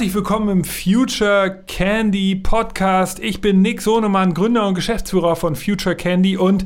Herzlich willkommen im Future Candy Podcast. Ich bin Nick Sohnemann, Gründer und Geschäftsführer von Future Candy und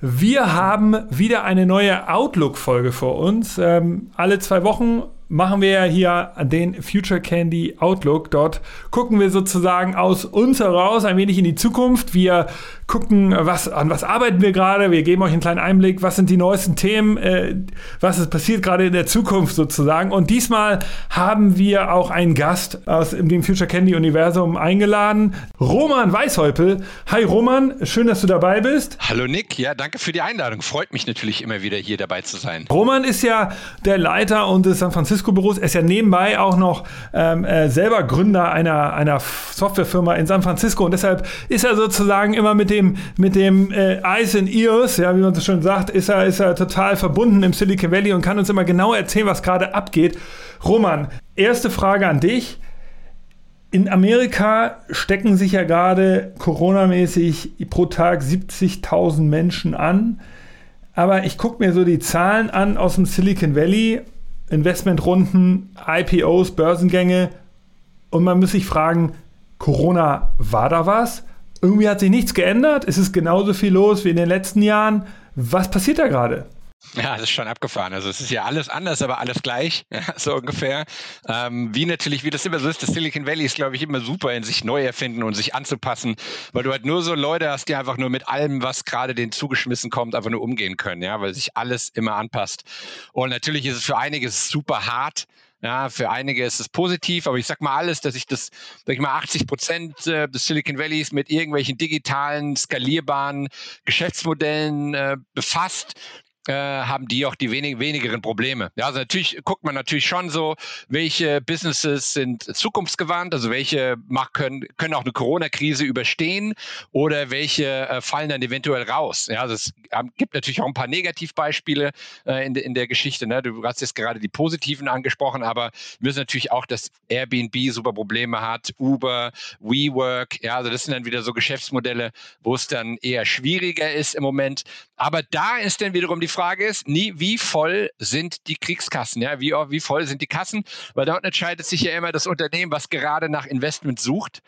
wir haben wieder eine neue Outlook-Folge vor uns. Ähm, alle zwei Wochen machen wir ja hier den Future Candy Outlook. Dort gucken wir sozusagen aus uns heraus ein wenig in die Zukunft. Wir gucken, was, an was arbeiten wir gerade. Wir geben euch einen kleinen Einblick, was sind die neuesten Themen, äh, was ist passiert gerade in der Zukunft sozusagen. Und diesmal haben wir auch einen Gast aus dem Future Candy Universum eingeladen, Roman Weishäupel. Hi Roman, schön, dass du dabei bist. Hallo Nick, ja, danke für die Einladung. Freut mich natürlich immer wieder hier dabei zu sein. Roman ist ja der Leiter unseres San Francisco Büros. Er ist ja nebenbei auch noch ähm, äh, selber Gründer einer, einer Softwarefirma in San Francisco und deshalb ist er sozusagen immer mit dem dem, mit dem äh, Eyes and Ears, ja, wie man so schön sagt, ist er, ist er total verbunden im Silicon Valley und kann uns immer genau erzählen, was gerade abgeht. Roman, erste Frage an dich. In Amerika stecken sich ja gerade coronamäßig pro Tag 70.000 Menschen an. Aber ich gucke mir so die Zahlen an aus dem Silicon Valley, Investmentrunden, IPOs, Börsengänge. Und man muss sich fragen, Corona, war da was? irgendwie hat sich nichts geändert. Es ist genauso viel los wie in den letzten Jahren. Was passiert da gerade? Ja, das ist schon abgefahren. Also es ist ja alles anders, aber alles gleich, ja, so ungefähr. Ähm, wie natürlich, wie das immer so ist, das Silicon Valley ist, glaube ich, immer super in sich neu erfinden und sich anzupassen, weil du halt nur so Leute hast, die einfach nur mit allem, was gerade denen zugeschmissen kommt, einfach nur umgehen können, ja, weil sich alles immer anpasst. Und natürlich ist es für einige super hart, ja, für einige ist es positiv, aber ich sag mal alles, dass ich das, sag ich mal, 80 Prozent äh, des Silicon Valleys mit irgendwelchen digitalen, skalierbaren Geschäftsmodellen äh, befasst, äh, haben die auch die wenig, wenigeren Probleme. Ja, also natürlich guckt man natürlich schon so, welche Businesses sind zukunftsgewandt, also welche mach, können, können auch eine Corona-Krise überstehen oder welche äh, fallen dann eventuell raus. Ja, also es gibt natürlich auch ein paar Negativbeispiele äh, in, de, in der Geschichte. Ne? Du hast jetzt gerade die positiven angesprochen, aber wir wissen natürlich auch, dass Airbnb super Probleme hat, Uber, WeWork. Ja, also das sind dann wieder so Geschäftsmodelle, wo es dann eher schwieriger ist im Moment. Aber da ist dann wiederum die Frage, ist, nie, wie voll sind die Kriegskassen? Ja, wie, wie voll sind die Kassen? Weil dort entscheidet sich ja immer das Unternehmen, was gerade nach Investment sucht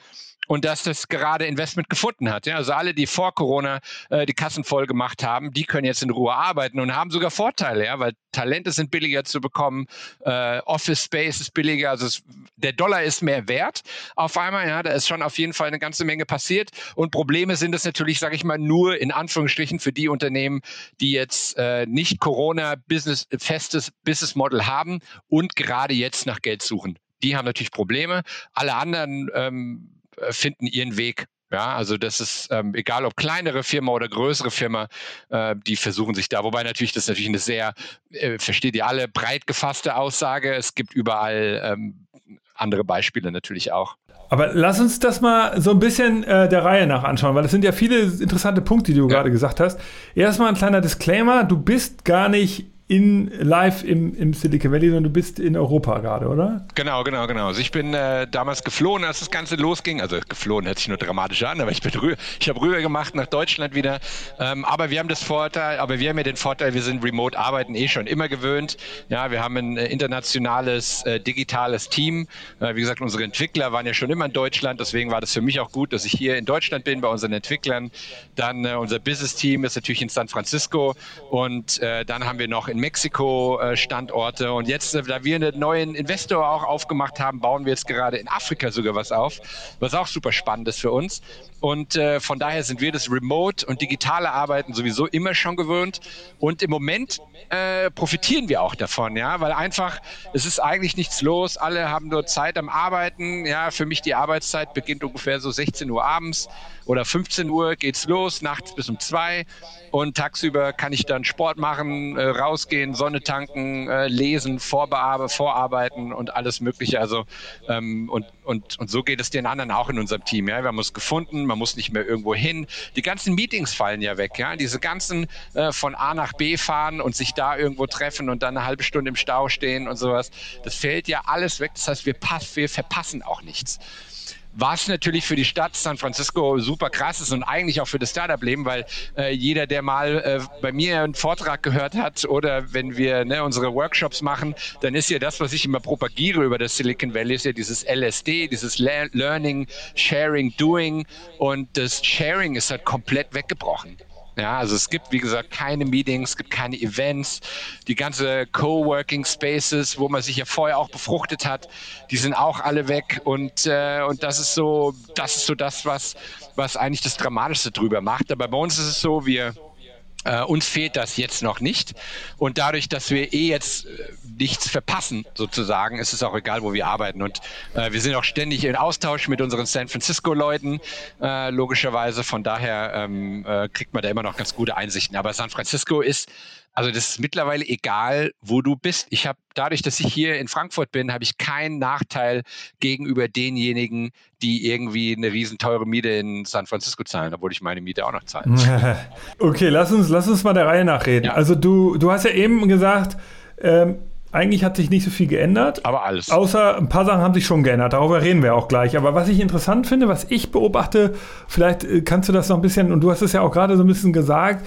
und dass das gerade Investment gefunden hat. Ja, also alle, die vor Corona äh, die Kassen voll gemacht haben, die können jetzt in Ruhe arbeiten und haben sogar Vorteile, ja, weil Talente sind billiger zu bekommen, äh, Office Space ist billiger, also es, der Dollar ist mehr wert auf einmal. Ja, da ist schon auf jeden Fall eine ganze Menge passiert und Probleme sind es natürlich, sage ich mal, nur in Anführungsstrichen für die Unternehmen, die jetzt äh, nicht Corona Business festes Business Model haben und gerade jetzt nach Geld suchen. Die haben natürlich Probleme. Alle anderen ähm, äh, finden ihren Weg. Ja, also das ist ähm, egal, ob kleinere Firma oder größere Firma, äh, die versuchen sich da. Wobei natürlich das ist natürlich eine sehr, äh, versteht ihr alle, breit gefasste Aussage. Es gibt überall ähm, andere Beispiele natürlich auch. Aber lass uns das mal so ein bisschen äh, der Reihe nach anschauen, weil es sind ja viele interessante Punkte, die du ja. gerade gesagt hast. Erstmal ein kleiner Disclaimer: Du bist gar nicht in live im, im Silicon Valley, sondern du bist in Europa gerade, oder? Genau, genau, genau. Also ich bin äh, damals geflohen, als das Ganze losging. Also geflohen hört sich nur dramatisch an, aber ich bin rüber, ich habe rüber gemacht nach Deutschland wieder. Ähm, aber wir haben das Vorteil, aber wir haben ja den Vorteil, wir sind remote arbeiten eh schon immer gewöhnt. Ja, wir haben ein äh, internationales äh, digitales Team. Äh, wie gesagt, unsere Entwickler waren ja schon immer in Deutschland, deswegen war das für mich auch gut, dass ich hier in Deutschland bin bei unseren Entwicklern. Dann äh, unser Business Team ist natürlich in San Francisco und dann haben wir noch in Mexiko-Standorte. Und jetzt, äh, da wir einen neuen Investor auch aufgemacht haben, bauen wir jetzt gerade in Afrika sogar was auf, was auch super spannend ist für uns. Und äh, von daher sind wir das Remote und digitale Arbeiten sowieso immer schon gewöhnt. Und im Moment äh, profitieren wir auch davon, ja, weil einfach es ist eigentlich nichts los. Alle haben nur Zeit am Arbeiten. Ja, für mich die Arbeitszeit beginnt ungefähr so 16 Uhr abends oder 15 Uhr geht's los, nachts bis um zwei. Und tagsüber kann ich dann Sport machen, äh, rausgehen, Sonne tanken, äh, lesen, vorarbeiten und alles Mögliche. Also ähm, und, und, und so geht es den anderen auch in unserem Team. Ja? Wir haben uns gefunden, man muss nicht mehr irgendwo hin. Die ganzen Meetings fallen ja weg. Ja? Diese ganzen äh, von A nach B fahren und sich da irgendwo treffen und dann eine halbe Stunde im Stau stehen und sowas. Das fällt ja alles weg. Das heißt, wir, pass, wir verpassen auch nichts. Was natürlich für die Stadt San Francisco super krass ist und eigentlich auch für das Startup-Leben, weil äh, jeder, der mal äh, bei mir einen Vortrag gehört hat oder wenn wir ne, unsere Workshops machen, dann ist ja das, was ich immer propagiere über das Silicon Valley, ist ja dieses LSD, dieses Le Learning, Sharing, Doing und das Sharing ist halt komplett weggebrochen. Ja, also es gibt, wie gesagt, keine Meetings, es gibt keine Events. Die ganze Coworking Spaces, wo man sich ja vorher auch befruchtet hat, die sind auch alle weg. Und, äh, und das ist so, das ist so das, was, was eigentlich das Dramatischste drüber macht. Aber bei uns ist es so, wir, äh, uns fehlt das jetzt noch nicht. Und dadurch, dass wir eh jetzt äh, nichts verpassen, sozusagen, ist es auch egal, wo wir arbeiten. Und äh, wir sind auch ständig in Austausch mit unseren San Francisco-Leuten, äh, logischerweise. Von daher ähm, äh, kriegt man da immer noch ganz gute Einsichten. Aber San Francisco ist also das ist mittlerweile egal, wo du bist. Ich habe dadurch, dass ich hier in Frankfurt bin, habe ich keinen Nachteil gegenüber denjenigen, die irgendwie eine riesen teure Miete in San Francisco zahlen, obwohl ich meine Miete auch noch zahle. okay, lass uns, lass uns mal der Reihe nachreden. Ja. Also du, du hast ja eben gesagt, ähm, eigentlich hat sich nicht so viel geändert. Aber alles. Außer ein paar Sachen haben sich schon geändert. Darüber reden wir auch gleich. Aber was ich interessant finde, was ich beobachte, vielleicht äh, kannst du das noch ein bisschen, und du hast es ja auch gerade so ein bisschen gesagt,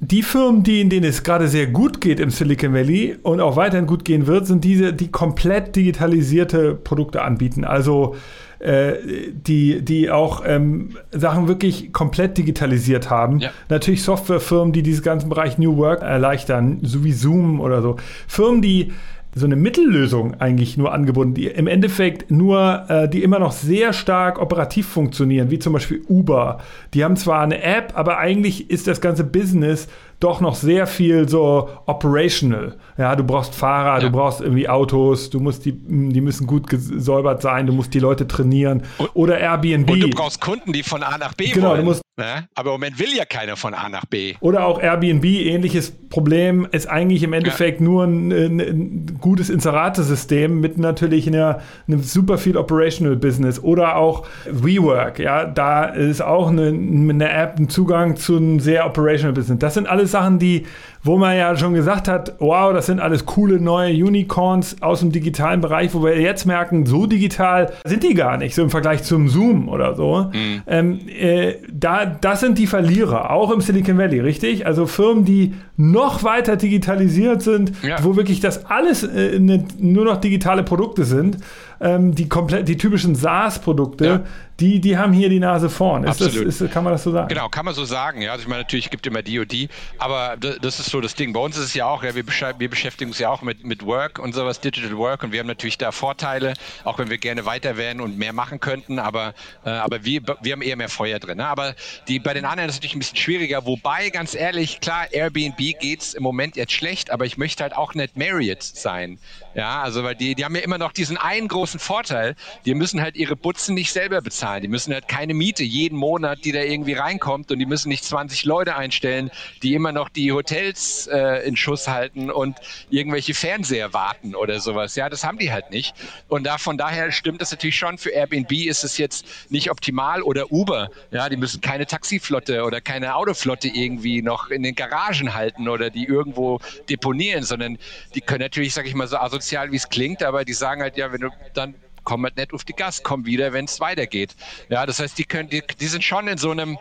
die Firmen, die, in denen es gerade sehr gut geht im Silicon Valley und auch weiterhin gut gehen wird, sind diese, die komplett digitalisierte Produkte anbieten. Also äh, die, die auch ähm, Sachen wirklich komplett digitalisiert haben. Ja. Natürlich Softwarefirmen, die diesen ganzen Bereich New Work erleichtern, so wie Zoom oder so. Firmen, die so eine Mittellösung eigentlich nur angebunden, die im Endeffekt nur, äh, die immer noch sehr stark operativ funktionieren, wie zum Beispiel Uber. Die haben zwar eine App, aber eigentlich ist das ganze Business doch noch sehr viel so operational. Ja, du brauchst Fahrer, ja. du brauchst irgendwie Autos, du musst die, die müssen gut gesäubert sein, du musst die Leute trainieren. Und, Oder Airbnb. Und du brauchst Kunden, die von A nach B genau, wollen. Du musst, ne? Aber im Moment will ja keiner von A nach B. Oder auch Airbnb, ähnliches Problem, ist eigentlich im Endeffekt ja. nur ein, ein, ein gutes Inseratesystem mit natürlich einer, einem super viel Operational Business. Oder auch WeWork, ja, da ist auch eine, eine App, ein Zugang zu einem sehr Operational Business. Das sind alles alles Sachen, die, wo man ja schon gesagt hat, wow, das sind alles coole neue Unicorns aus dem digitalen Bereich, wo wir jetzt merken, so digital sind die gar nicht, so im Vergleich zum Zoom oder so. Mhm. Ähm, äh, da, das sind die Verlierer, auch im Silicon Valley, richtig? Also Firmen, die noch weiter digitalisiert sind, ja. wo wirklich das alles äh, ne, nur noch digitale Produkte sind ähm, die, komplett, die typischen SaaS-Produkte, ja. Die, die haben hier die Nase vorn. Ist Absolut. Das, ist, kann man das so sagen? Genau, kann man so sagen. Ja, also ich meine, natürlich gibt es immer die und die, aber das ist so das Ding. Bei uns ist es ja auch, ja, wir, wir beschäftigen uns ja auch mit, mit Work und sowas, Digital Work und wir haben natürlich da Vorteile, auch wenn wir gerne weiter wären und mehr machen könnten, aber, äh, aber wir, wir haben eher mehr Feuer drin. Ne? Aber die, bei den anderen ist es natürlich ein bisschen schwieriger, wobei, ganz ehrlich, klar, Airbnb geht es im Moment jetzt schlecht, aber ich möchte halt auch nicht Marriott sein. Ja, also weil die, die haben ja immer noch diesen einen großen Vorteil, die müssen halt ihre Butzen nicht selber bezahlen. Die müssen halt keine Miete jeden Monat, die da irgendwie reinkommt und die müssen nicht 20 Leute einstellen, die immer noch die Hotels äh, in Schuss halten und irgendwelche Fernseher warten oder sowas. Ja, das haben die halt nicht. Und da von daher stimmt das natürlich schon. Für Airbnb ist es jetzt nicht optimal oder Uber. Ja, die müssen keine Taxiflotte oder keine Autoflotte irgendwie noch in den Garagen halten oder die irgendwo deponieren, sondern die können natürlich, sag ich mal so, asozial, wie es klingt, aber die sagen halt, ja, wenn du dann komm halt nicht auf die Gas, komm wieder, wenn es weitergeht. Ja, das heißt, die können, die, die sind schon in so einem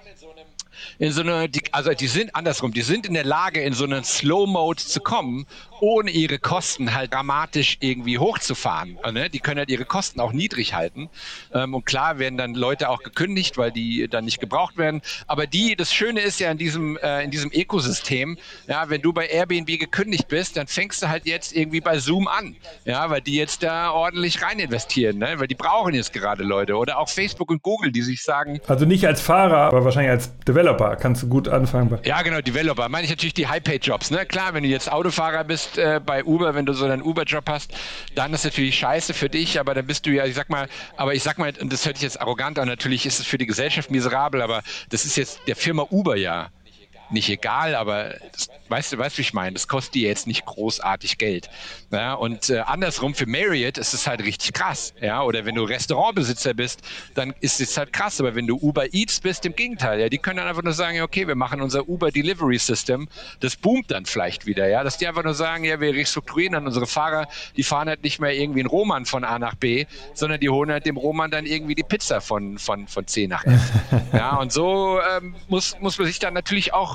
in so eine, die, also die sind andersrum, die sind in der Lage, in so einen Slow Mode zu kommen ohne ihre Kosten halt dramatisch irgendwie hochzufahren. Ne? Die können halt ihre Kosten auch niedrig halten. Ähm, und klar werden dann Leute auch gekündigt, weil die dann nicht gebraucht werden. Aber die, das Schöne ist ja in diesem, äh, in diesem Ökosystem, ja, wenn du bei Airbnb gekündigt bist, dann fängst du halt jetzt irgendwie bei Zoom an. Ja, weil die jetzt da ordentlich rein investieren, ne? weil die brauchen jetzt gerade Leute. Oder auch Facebook und Google, die sich sagen. Also nicht als Fahrer, aber wahrscheinlich als Developer kannst du gut anfangen. Ja, genau, Developer. Meine ich natürlich die High-Paid-Jobs. Ne? Klar, wenn du jetzt Autofahrer bist, bist äh, bei Uber, wenn du so einen Uber-Job hast, dann ist natürlich scheiße für dich, aber dann bist du ja, ich sag mal, aber ich sag mal, und das hört sich jetzt arrogant an, natürlich ist es für die Gesellschaft miserabel, aber das ist jetzt der Firma Uber ja nicht egal, aber das, weißt du, weißt du, wie ich meine? Das kostet dir jetzt nicht großartig Geld. Ja, und äh, andersrum für Marriott ist es halt richtig krass. Ja, oder wenn du Restaurantbesitzer bist, dann ist es halt krass. Aber wenn du Uber Eats bist, im Gegenteil. Ja, die können dann einfach nur sagen, okay, wir machen unser Uber Delivery System. Das boomt dann vielleicht wieder. Ja, dass die einfach nur sagen, ja, wir restrukturieren dann unsere Fahrer. Die fahren halt nicht mehr irgendwie einen Roman von A nach B, sondern die holen halt dem Roman dann irgendwie die Pizza von von von C nach F. ja, und so ähm, muss muss man sich dann natürlich auch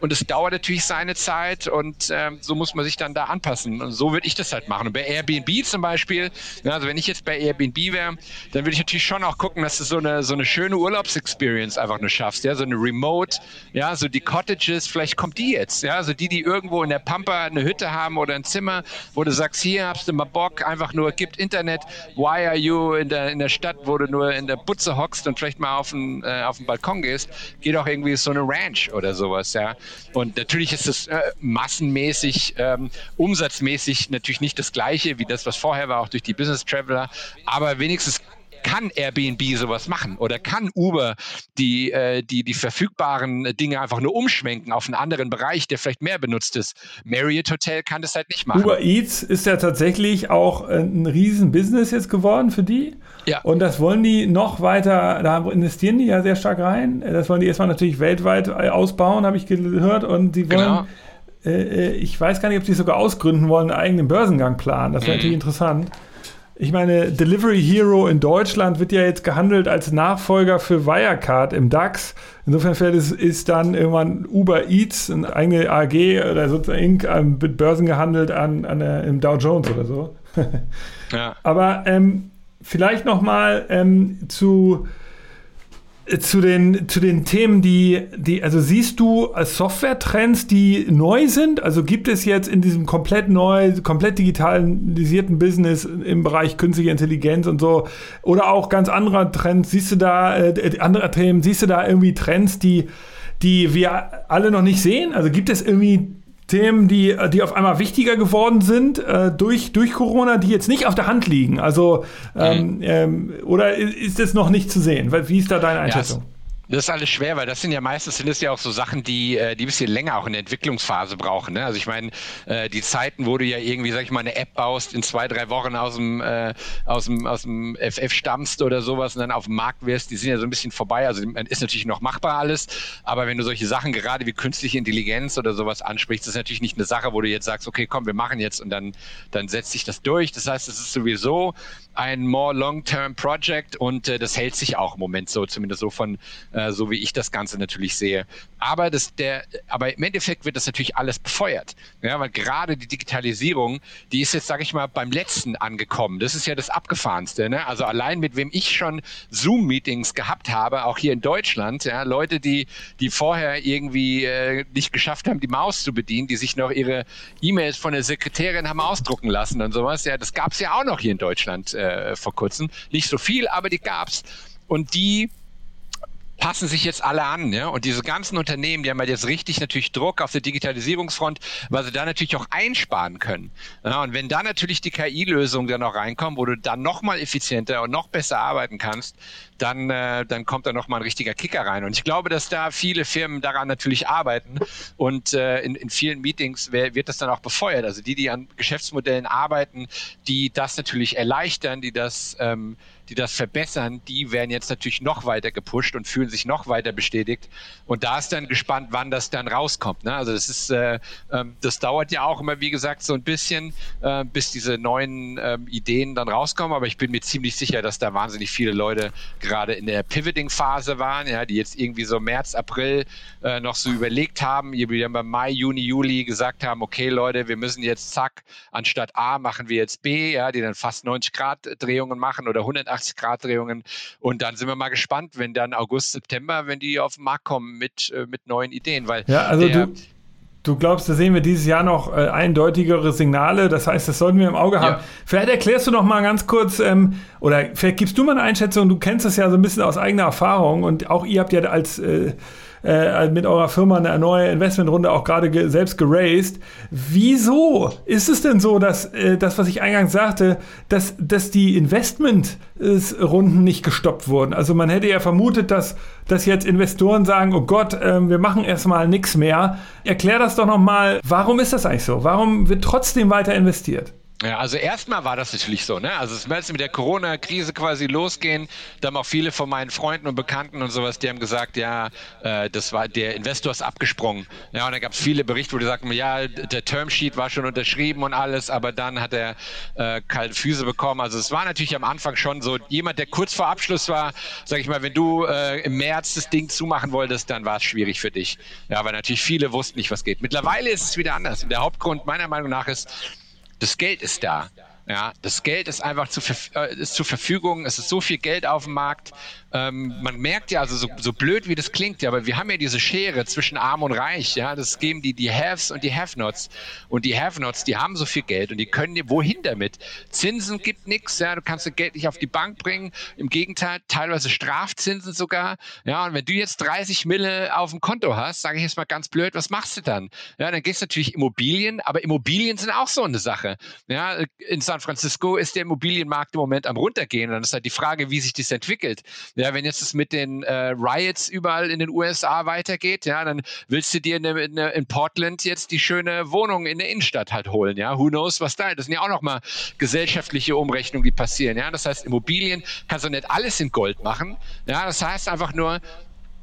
und es dauert natürlich seine Zeit und ähm, so muss man sich dann da anpassen. Und so würde ich das halt machen. Und bei Airbnb zum Beispiel, ja, also wenn ich jetzt bei Airbnb wäre, dann würde ich natürlich schon auch gucken, dass du so eine, so eine schöne Urlaubsexperience einfach nur schaffst. Ja, so eine Remote, ja, so die Cottages, vielleicht kommt die jetzt. Ja, so die, die irgendwo in der Pampa eine Hütte haben oder ein Zimmer, wo du sagst, hier hast du mal Bock, einfach nur, gibt Internet, why are you in der, in der Stadt, wo du nur in der Butze hockst und vielleicht mal auf den, äh, auf den Balkon gehst, geh doch irgendwie so eine Ranch oder sowas, ja. Und natürlich ist es äh, massenmäßig, ähm, umsatzmäßig natürlich nicht das gleiche wie das, was vorher war, auch durch die Business Traveler, aber wenigstens kann Airbnb sowas machen oder kann Uber die, äh, die, die verfügbaren Dinge einfach nur umschwenken auf einen anderen Bereich, der vielleicht mehr benutzt ist. Marriott Hotel kann das halt nicht machen. Uber Eats ist ja tatsächlich auch äh, ein Riesen-Business jetzt geworden für die. Ja. Und das wollen die noch weiter, da investieren die ja sehr stark rein. Das wollen die erstmal natürlich weltweit äh, ausbauen, habe ich gehört. Und die wollen. Genau äh, ich weiß gar nicht, ob sie sogar ausgründen wollen, einen eigenen Börsengang planen. Das wäre mhm. natürlich interessant. Ich meine, Delivery Hero in Deutschland wird ja jetzt gehandelt als Nachfolger für Wirecard im DAX. Insofern ist, ist dann irgendwann Uber Eats, eine eigene AG oder sozusagen mit Börsen gehandelt an, an der, im Dow Jones oder so. ja. Aber ähm, vielleicht noch mal ähm, zu zu den, zu den Themen, die, die, also siehst du Software-Trends, die neu sind? Also gibt es jetzt in diesem komplett neu, komplett digitalisierten Business im Bereich künstliche Intelligenz und so, oder auch ganz andere Trends, siehst du da, äh, andere Themen, siehst du da irgendwie Trends, die, die wir alle noch nicht sehen? Also gibt es irgendwie Themen, die, die auf einmal wichtiger geworden sind äh, durch, durch Corona, die jetzt nicht auf der Hand liegen? Also, ähm, mhm. ähm, oder ist es noch nicht zu sehen? Wie ist da deine Einschätzung? Ja, das ist alles schwer, weil das sind ja meistens sind es ja auch so Sachen, die äh, die ein bisschen länger auch in der Entwicklungsphase brauchen. Ne? Also ich meine, äh, die Zeiten, wo du ja irgendwie, sag ich mal, eine App baust, in zwei, drei Wochen aus dem äh, aus dem aus dem FF stammst oder sowas und dann auf dem Markt wirst, die sind ja so ein bisschen vorbei. Also ist natürlich noch machbar alles, aber wenn du solche Sachen gerade wie künstliche Intelligenz oder sowas ansprichst, ist natürlich nicht eine Sache, wo du jetzt sagst, okay, komm, wir machen jetzt und dann dann setzt sich das durch. Das heißt, es ist sowieso ein more long-term Project und äh, das hält sich auch im Moment so, zumindest so von äh, so wie ich das Ganze natürlich sehe. Aber das der, aber im Endeffekt wird das natürlich alles befeuert, ja, weil gerade die Digitalisierung, die ist jetzt, sage ich mal, beim letzten angekommen. Das ist ja das abgefahrenste. Ne? Also allein mit wem ich schon Zoom-Meetings gehabt habe, auch hier in Deutschland, ja, Leute, die die vorher irgendwie äh, nicht geschafft haben, die Maus zu bedienen, die sich noch ihre E-Mails von der Sekretärin haben ausdrucken lassen und sowas. Ja, das gab es ja auch noch hier in Deutschland. Äh, vor kurzem. Nicht so viel, aber die gab's. Und die passen sich jetzt alle an. Ja? Und diese ganzen Unternehmen, die haben halt jetzt richtig natürlich Druck auf der Digitalisierungsfront, weil sie da natürlich auch einsparen können. Ja, und wenn da natürlich die KI-Lösungen dann noch reinkommen, wo du dann noch mal effizienter und noch besser arbeiten kannst, dann, äh, dann kommt da noch mal ein richtiger Kicker rein. Und ich glaube, dass da viele Firmen daran natürlich arbeiten und äh, in, in vielen Meetings wird das dann auch befeuert. Also die, die an Geschäftsmodellen arbeiten, die das natürlich erleichtern, die das ähm, die das verbessern, die werden jetzt natürlich noch weiter gepusht und fühlen sich noch weiter bestätigt. Und da ist dann gespannt, wann das dann rauskommt. Ne? Also das ist, äh, ähm, das dauert ja auch immer, wie gesagt, so ein bisschen, äh, bis diese neuen ähm, Ideen dann rauskommen. Aber ich bin mir ziemlich sicher, dass da wahnsinnig viele Leute gerade in der Pivoting-Phase waren, ja, die jetzt irgendwie so März, April äh, noch so überlegt haben, die dann beim Mai, Juni, Juli gesagt haben, okay Leute, wir müssen jetzt zack, anstatt A machen wir jetzt B, ja, die dann fast 90 Grad Drehungen machen oder 180 180 Grad Drehungen. Und dann sind wir mal gespannt, wenn dann August, September, wenn die auf den Markt kommen mit, äh, mit neuen Ideen. Weil ja, also du, du glaubst, da sehen wir dieses Jahr noch äh, eindeutigere Signale. Das heißt, das sollten wir im Auge haben. Ja. Vielleicht erklärst du noch mal ganz kurz, ähm, oder vielleicht gibst du mal eine Einschätzung. Du kennst das ja so ein bisschen aus eigener Erfahrung und auch ihr habt ja als äh, äh, mit eurer Firma eine neue Investmentrunde auch gerade ge selbst geraced. Wieso ist es denn so, dass äh, das, was ich eingangs sagte, dass, dass die Investmentrunden nicht gestoppt wurden? Also man hätte ja vermutet, dass, dass jetzt Investoren sagen, oh Gott, äh, wir machen erstmal nichts mehr. Erklär das doch nochmal, warum ist das eigentlich so? Warum wird trotzdem weiter investiert? Ja, also erstmal war das natürlich so, ne? Also es wird mit der Corona-Krise quasi losgehen. Da haben auch viele von meinen Freunden und Bekannten und sowas, die haben gesagt, ja, äh, das war der Investor ist abgesprungen. Ja, und da gab es viele Berichte, wo die sagten, ja, der Termsheet war schon unterschrieben und alles, aber dann hat er äh, kalte Füße bekommen. Also es war natürlich am Anfang schon so, jemand, der kurz vor Abschluss war, sag ich mal, wenn du äh, im März das Ding zumachen wolltest, dann war es schwierig für dich. Ja, weil natürlich viele wussten nicht, was geht. Mittlerweile ist es wieder anders. Und der Hauptgrund meiner Meinung nach ist, das Geld ist da. Ja, das Geld ist einfach zu, äh, ist zur Verfügung. Es ist so viel Geld auf dem Markt. Ähm, man merkt ja, also so, so, blöd wie das klingt, ja, aber wir haben ja diese Schere zwischen Arm und Reich, ja, das geben die, die Haves und die Have-Nots. Und die Have-Nots, die haben so viel Geld und die können dir, wohin damit? Zinsen gibt nichts, ja, du kannst das Geld nicht auf die Bank bringen. Im Gegenteil, teilweise Strafzinsen sogar. Ja, und wenn du jetzt 30 Mille auf dem Konto hast, sage ich jetzt mal ganz blöd, was machst du dann? Ja, dann gehst du natürlich Immobilien, aber Immobilien sind auch so eine Sache. Ja, in San Francisco ist der Immobilienmarkt im Moment am runtergehen. Und dann ist halt die Frage, wie sich das entwickelt. Ja, ja, wenn jetzt es mit den äh, Riots überall in den USA weitergeht, ja, dann willst du dir in, in, in, Portland jetzt die schöne Wohnung in der Innenstadt halt holen, ja. Who knows, was da ist. Das sind ja auch nochmal gesellschaftliche Umrechnungen, die passieren, ja. Das heißt, Immobilien kannst du nicht alles in Gold machen. Ja, das heißt einfach nur,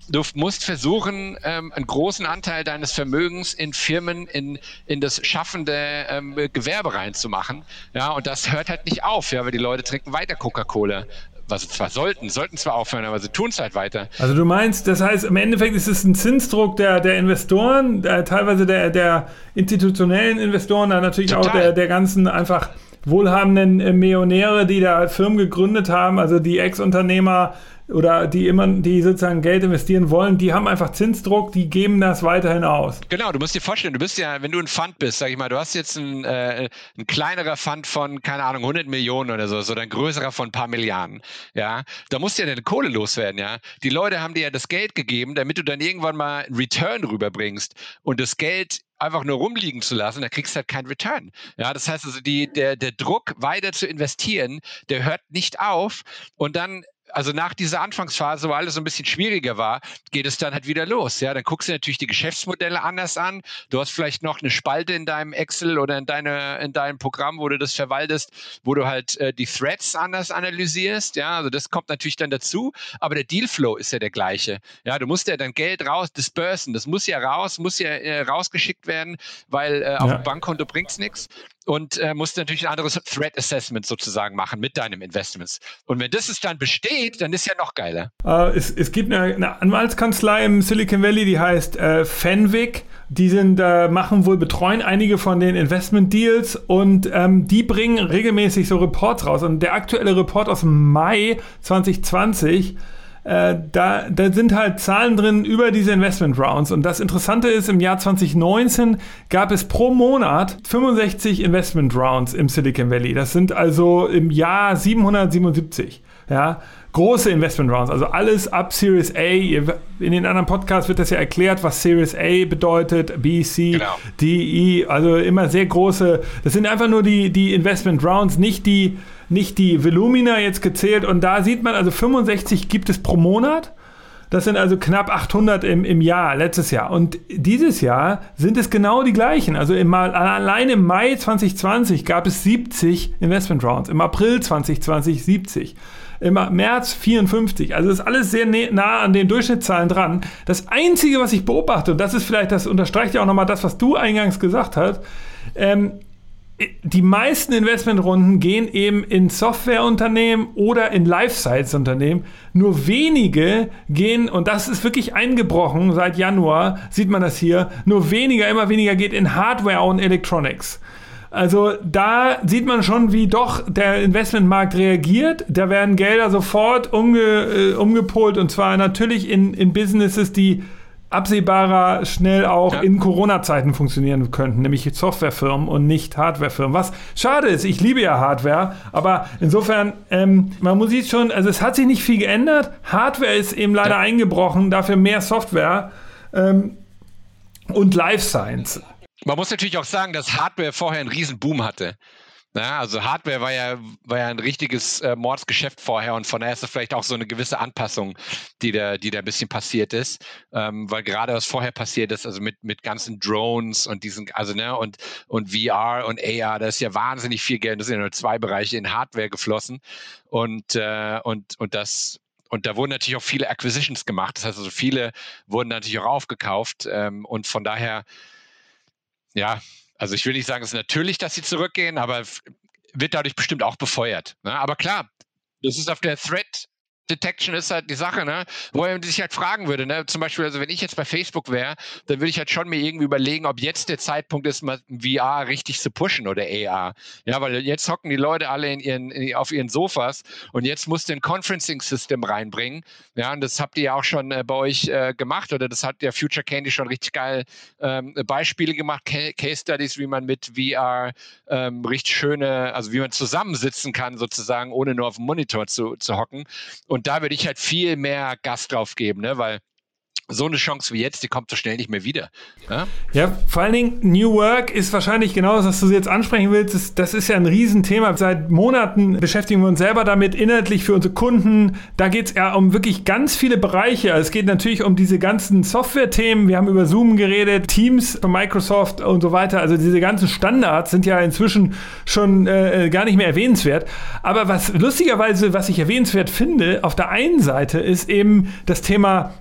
du musst versuchen, ähm, einen großen Anteil deines Vermögens in Firmen, in, in das schaffende ähm, Gewerbe reinzumachen. Ja, und das hört halt nicht auf, ja, weil die Leute trinken weiter Coca-Cola was sie zwar sollten, sollten zwar aufhören, aber sie tun es halt weiter. Also du meinst, das heißt, im Endeffekt ist es ein Zinsdruck der, der Investoren, der, teilweise der, der institutionellen Investoren, dann natürlich Total. auch der, der ganzen einfach wohlhabenden äh, Millionäre, die da Firmen gegründet haben, also die Ex-Unternehmer, oder die immer, die sozusagen Geld investieren wollen, die haben einfach Zinsdruck, die geben das weiterhin aus. Genau, du musst dir vorstellen, du bist ja, wenn du ein Fund bist, sag ich mal, du hast jetzt ein, äh, ein kleinerer Fund von, keine Ahnung, 100 Millionen oder so, oder ein größerer von ein paar Milliarden, ja, da musst du ja deine Kohle loswerden, ja. Die Leute haben dir ja das Geld gegeben, damit du dann irgendwann mal einen Return rüberbringst und das Geld einfach nur rumliegen zu lassen, da kriegst du halt keinen Return. Ja, das heißt also, die, der, der Druck, weiter zu investieren, der hört nicht auf und dann also nach dieser Anfangsphase, wo alles so ein bisschen schwieriger war, geht es dann halt wieder los. Ja, dann guckst du natürlich die Geschäftsmodelle anders an. Du hast vielleicht noch eine Spalte in deinem Excel oder in, deine, in deinem Programm, wo du das verwaltest, wo du halt äh, die Threads anders analysierst. Ja, also das kommt natürlich dann dazu. Aber der Dealflow ist ja der gleiche. Ja, du musst ja dein Geld raus dispersen. Das muss ja raus, muss ja äh, rausgeschickt werden, weil äh, auf ja. dem Bankkonto bringt es nichts und äh, musst natürlich ein anderes Threat Assessment sozusagen machen mit deinem Investments. Und wenn das es dann besteht, dann ist ja noch geiler. Äh, es, es gibt eine, eine, Anwaltskanzlei im Silicon Valley, die heißt äh, Fenwick. Die sind, äh, machen wohl, betreuen einige von den Investment Deals und ähm, die bringen regelmäßig so Reports raus. Und der aktuelle Report aus Mai 2020 äh, da, da sind halt Zahlen drin über diese Investment Rounds. Und das Interessante ist, im Jahr 2019 gab es pro Monat 65 Investment Rounds im Silicon Valley. Das sind also im Jahr 777. Ja, große Investment Rounds, also alles ab Series A. In den anderen Podcasts wird das ja erklärt, was Series A bedeutet, B, C, genau. D, E, also immer sehr große. Das sind einfach nur die, die Investment Rounds, nicht die nicht die Volumina jetzt gezählt und da sieht man also 65 gibt es pro Monat. Das sind also knapp 800 im, im Jahr, letztes Jahr. Und dieses Jahr sind es genau die gleichen. Also im, allein im Mai 2020 gab es 70 Investment Rounds, im April 2020 70, im März 54. Also ist alles sehr nah an den Durchschnittszahlen dran. Das Einzige, was ich beobachte, und das ist vielleicht, das unterstreicht ja auch nochmal das, was du eingangs gesagt hast, ähm, die meisten Investmentrunden gehen eben in Softwareunternehmen oder in Life-Science-Unternehmen. Nur wenige gehen, und das ist wirklich eingebrochen seit Januar, sieht man das hier, nur weniger, immer weniger geht in Hardware und Electronics. Also da sieht man schon, wie doch der Investmentmarkt reagiert. Da werden Gelder sofort umge, äh, umgepolt und zwar natürlich in, in Businesses, die absehbarer schnell auch ja. in Corona-Zeiten funktionieren könnten, nämlich Softwarefirmen und nicht Hardwarefirmen. Was schade ist, ich liebe ja Hardware, aber insofern, ähm, man muss jetzt schon, also es hat sich nicht viel geändert. Hardware ist eben leider ja. eingebrochen, dafür mehr Software. ähm, und Life Science. Man muss natürlich auch sagen, dass Hardware vorher einen riesen Boom hatte. Ja, also Hardware war ja, war ja ein richtiges äh, Mordsgeschäft vorher und von daher ist das vielleicht auch so eine gewisse Anpassung, die da, die da ein bisschen passiert ist. Ähm, weil gerade was vorher passiert ist, also mit, mit ganzen Drones und diesen, also ne, und, und VR und AR, da ist ja wahnsinnig viel Geld, das sind ja nur zwei Bereiche in Hardware geflossen. Und, äh, und, und das und da wurden natürlich auch viele Acquisitions gemacht. Das heißt also, viele wurden natürlich auch aufgekauft. Ähm, und von daher, ja, also ich will nicht sagen, es ist natürlich, dass sie zurückgehen, aber wird dadurch bestimmt auch befeuert. Ne? Aber klar, das ist auf der Thread Detection ist halt die Sache, ne? Wo er sich halt fragen würde, ne? Zum Beispiel, also wenn ich jetzt bei Facebook wäre, dann würde ich halt schon mir irgendwie überlegen, ob jetzt der Zeitpunkt ist, mal VR richtig zu pushen oder AR. Ja, weil jetzt hocken die Leute alle in ihren, in, auf ihren Sofas und jetzt musst du ein Conferencing-System reinbringen. Ja, und das habt ihr ja auch schon äh, bei euch äh, gemacht oder das hat der Future Candy schon richtig geil ähm, Beispiele gemacht, Case Studies, wie man mit VR ähm, richtig schöne, also wie man zusammensitzen kann sozusagen, ohne nur auf dem Monitor zu, zu hocken. Und da würde ich halt viel mehr Gas drauf geben, ne? weil so eine Chance wie jetzt, die kommt so schnell nicht mehr wieder. Ja, ja vor allen Dingen New Work ist wahrscheinlich genau das, was du jetzt ansprechen willst. Das, das, ist ja ein Riesenthema. Seit Monaten beschäftigen wir uns selber damit, inhaltlich für unsere Kunden. Da geht es ja um wirklich ganz viele Bereiche. Also es geht natürlich um diese ganzen Software-Themen. Wir haben über Zoom geredet, Teams von Microsoft und so weiter. Also diese ganzen Standards sind ja inzwischen schon äh, gar nicht mehr erwähnenswert. Aber was lustigerweise, was ich erwähnenswert finde, auf der einen Seite ist eben das Thema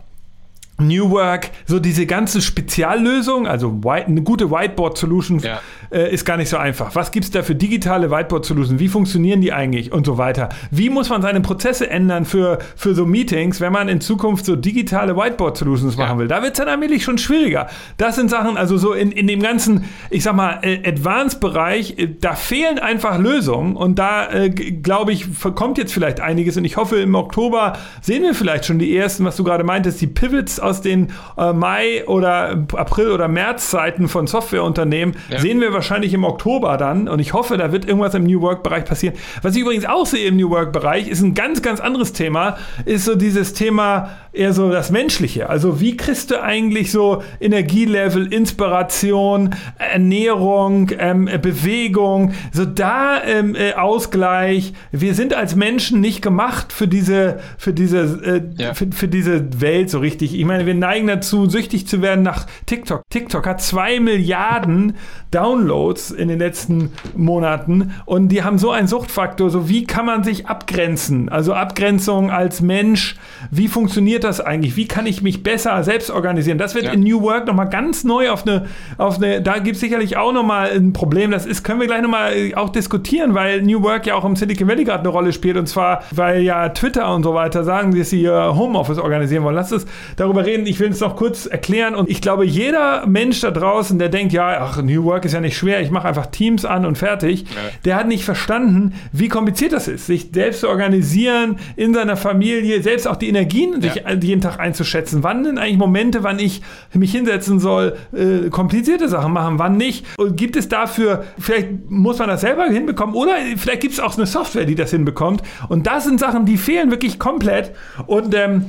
New Work, so diese ganze Speziallösung, also white, eine gute Whiteboard-Solution ja. äh, ist gar nicht so einfach. Was gibt es da für digitale Whiteboard-Solutions? Wie funktionieren die eigentlich und so weiter? Wie muss man seine Prozesse ändern für, für so Meetings, wenn man in Zukunft so digitale Whiteboard-Solutions machen ja. will? Da wird es dann allmählich schon schwieriger. Das sind Sachen, also so in, in dem ganzen, ich sag mal, äh, Advanced-Bereich, äh, da fehlen einfach Lösungen und da, äh, glaube ich, kommt jetzt vielleicht einiges und ich hoffe, im Oktober sehen wir vielleicht schon die ersten, was du gerade meintest, die Pivots aus den äh, Mai oder April oder März Zeiten von Softwareunternehmen ja. sehen wir wahrscheinlich im Oktober dann und ich hoffe, da wird irgendwas im New Work Bereich passieren. Was ich übrigens auch sehe im New Work Bereich ist ein ganz ganz anderes Thema, ist so dieses Thema eher so das Menschliche. Also wie kriegst du eigentlich so Energielevel, Inspiration, Ernährung, ähm, Bewegung, so da ähm, äh, Ausgleich. Wir sind als Menschen nicht gemacht für diese für diese äh, ja. für, für diese Welt so richtig. Ich meine, wir neigen dazu, süchtig zu werden nach TikTok. TikTok hat zwei Milliarden Downloads in den letzten Monaten und die haben so einen Suchtfaktor. So, wie kann man sich abgrenzen? Also Abgrenzung als Mensch. Wie funktioniert das eigentlich? Wie kann ich mich besser selbst organisieren? Das wird ja. in New Work nochmal ganz neu auf eine, auf eine, da gibt es sicherlich auch nochmal ein Problem. Das ist, können wir gleich nochmal äh, auch diskutieren, weil New Work ja auch im Silicon Valley gerade eine Rolle spielt und zwar, weil ja Twitter und so weiter sagen, dass sie ihr Homeoffice organisieren wollen. Lass uns darüber reden. Ich will es noch kurz erklären und ich glaube, jeder Mensch da draußen, der denkt, ja, ach, New Work ist ja nicht schwer, ich mache einfach Teams an und fertig, ja. der hat nicht verstanden, wie kompliziert das ist, sich selbst zu organisieren, in seiner Familie, selbst auch die Energien ja. sich jeden Tag einzuschätzen. Wann sind eigentlich Momente, wann ich mich hinsetzen soll, äh, komplizierte Sachen machen, wann nicht? Und gibt es dafür, vielleicht muss man das selber hinbekommen oder vielleicht gibt es auch eine Software, die das hinbekommt. Und das sind Sachen, die fehlen wirklich komplett. Und ähm,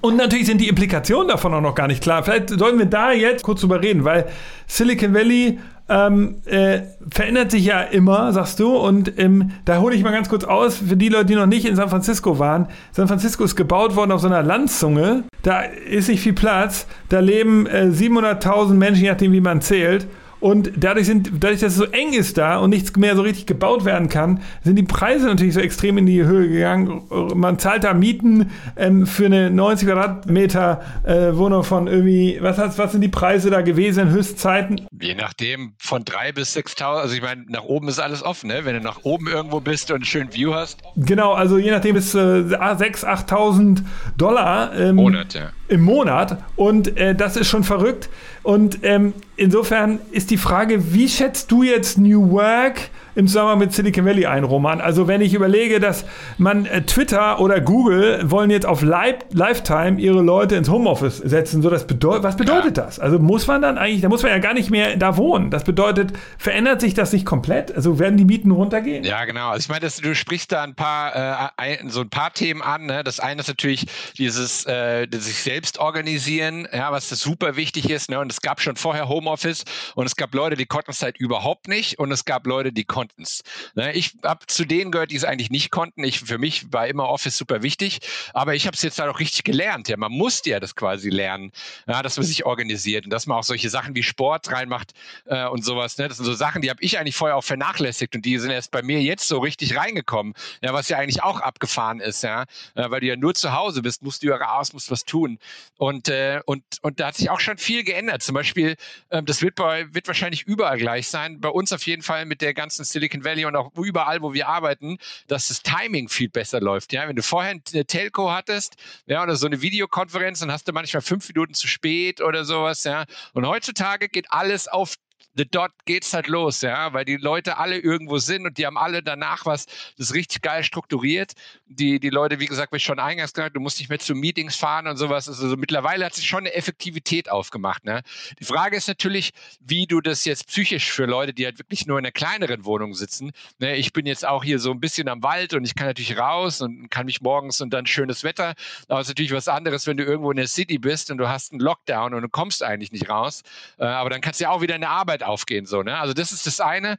und natürlich sind die Implikationen davon auch noch gar nicht klar. Vielleicht sollen wir da jetzt kurz drüber reden, weil Silicon Valley ähm, äh, verändert sich ja immer, sagst du. Und ähm, da hole ich mal ganz kurz aus, für die Leute, die noch nicht in San Francisco waren. San Francisco ist gebaut worden auf so einer Landzunge. Da ist nicht viel Platz. Da leben äh, 700.000 Menschen, je nachdem, wie man zählt. Und dadurch, sind, dadurch, dass es so eng ist da und nichts mehr so richtig gebaut werden kann, sind die Preise natürlich so extrem in die Höhe gegangen. Man zahlt da Mieten ähm, für eine 90 Quadratmeter äh, Wohnung von irgendwie, was, was sind die Preise da gewesen in Höchstzeiten? Je nachdem von 3.000 bis 6.000, also ich meine, nach oben ist alles offen, ne? wenn du nach oben irgendwo bist und einen schönen View hast. Genau, also je nachdem bis äh, 6.000, 8.000 Dollar. Ähm, Monat, ja im Monat und äh, das ist schon verrückt. Und ähm, insofern ist die Frage, wie schätzt du jetzt New Work im Zusammenhang mit Silicon Valley ein, Roman. Also wenn ich überlege, dass man äh, Twitter oder Google wollen jetzt auf Live Lifetime ihre Leute ins Homeoffice setzen, so das bedeutet, was bedeutet ja. das? Also muss man dann eigentlich, da muss man ja gar nicht mehr da wohnen. Das bedeutet, verändert sich das nicht komplett? Also werden die Mieten runtergehen? Ja, genau. Also ich meine, du sprichst da ein paar, äh, ein, so ein paar Themen an. Ne? Das eine ist natürlich dieses äh, sich selbst organisieren, ja, was das super wichtig ist. Ne? Und es gab schon vorher Homeoffice und es gab Leute, die konnten es halt überhaupt nicht und es gab Leute, die konnten es. Ne? Ich habe zu denen gehört, die es eigentlich nicht konnten. Ich, für mich war immer Office super wichtig, aber ich habe es jetzt halt auch richtig gelernt. Ja, man musste ja das quasi lernen, ja, dass man sich organisiert und dass man auch solche Sachen wie Sport reinmacht äh, und sowas. Ne? Das sind so Sachen, die habe ich eigentlich vorher auch vernachlässigt und die sind erst bei mir jetzt so richtig reingekommen. Ja, was ja eigentlich auch abgefahren ist, ja, äh, weil du ja nur zu Hause bist, musst du ja raus, musst was tun und äh, und und da hat sich auch schon viel geändert. Zum Beispiel, ähm, das wird bei wird wahrscheinlich überall gleich sein. Bei uns auf jeden Fall mit der ganzen Silicon Valley und auch überall, wo wir arbeiten, dass das Timing viel besser läuft. Ja, wenn du vorher eine Telco hattest, ja, oder so eine Videokonferenz, dann hast du manchmal fünf Minuten zu spät oder sowas, ja. Und heutzutage geht alles auf dot geht's halt los, ja, weil die Leute alle irgendwo sind und die haben alle danach was, das ist richtig geil strukturiert. Die, die Leute, wie gesagt, wie ich schon eingangs gesagt, du musst nicht mehr zu Meetings fahren und sowas. Also so mittlerweile hat sich schon eine Effektivität aufgemacht. Ne? Die Frage ist natürlich, wie du das jetzt psychisch für Leute, die halt wirklich nur in einer kleineren Wohnung sitzen. Ne? Ich bin jetzt auch hier so ein bisschen am Wald und ich kann natürlich raus und kann mich morgens und dann schönes Wetter. Aber es ist natürlich was anderes, wenn du irgendwo in der City bist und du hast einen Lockdown und du kommst eigentlich nicht raus. Äh, aber dann kannst du ja auch wieder in der Arbeit aufgehen. So, ne? Also das ist das eine.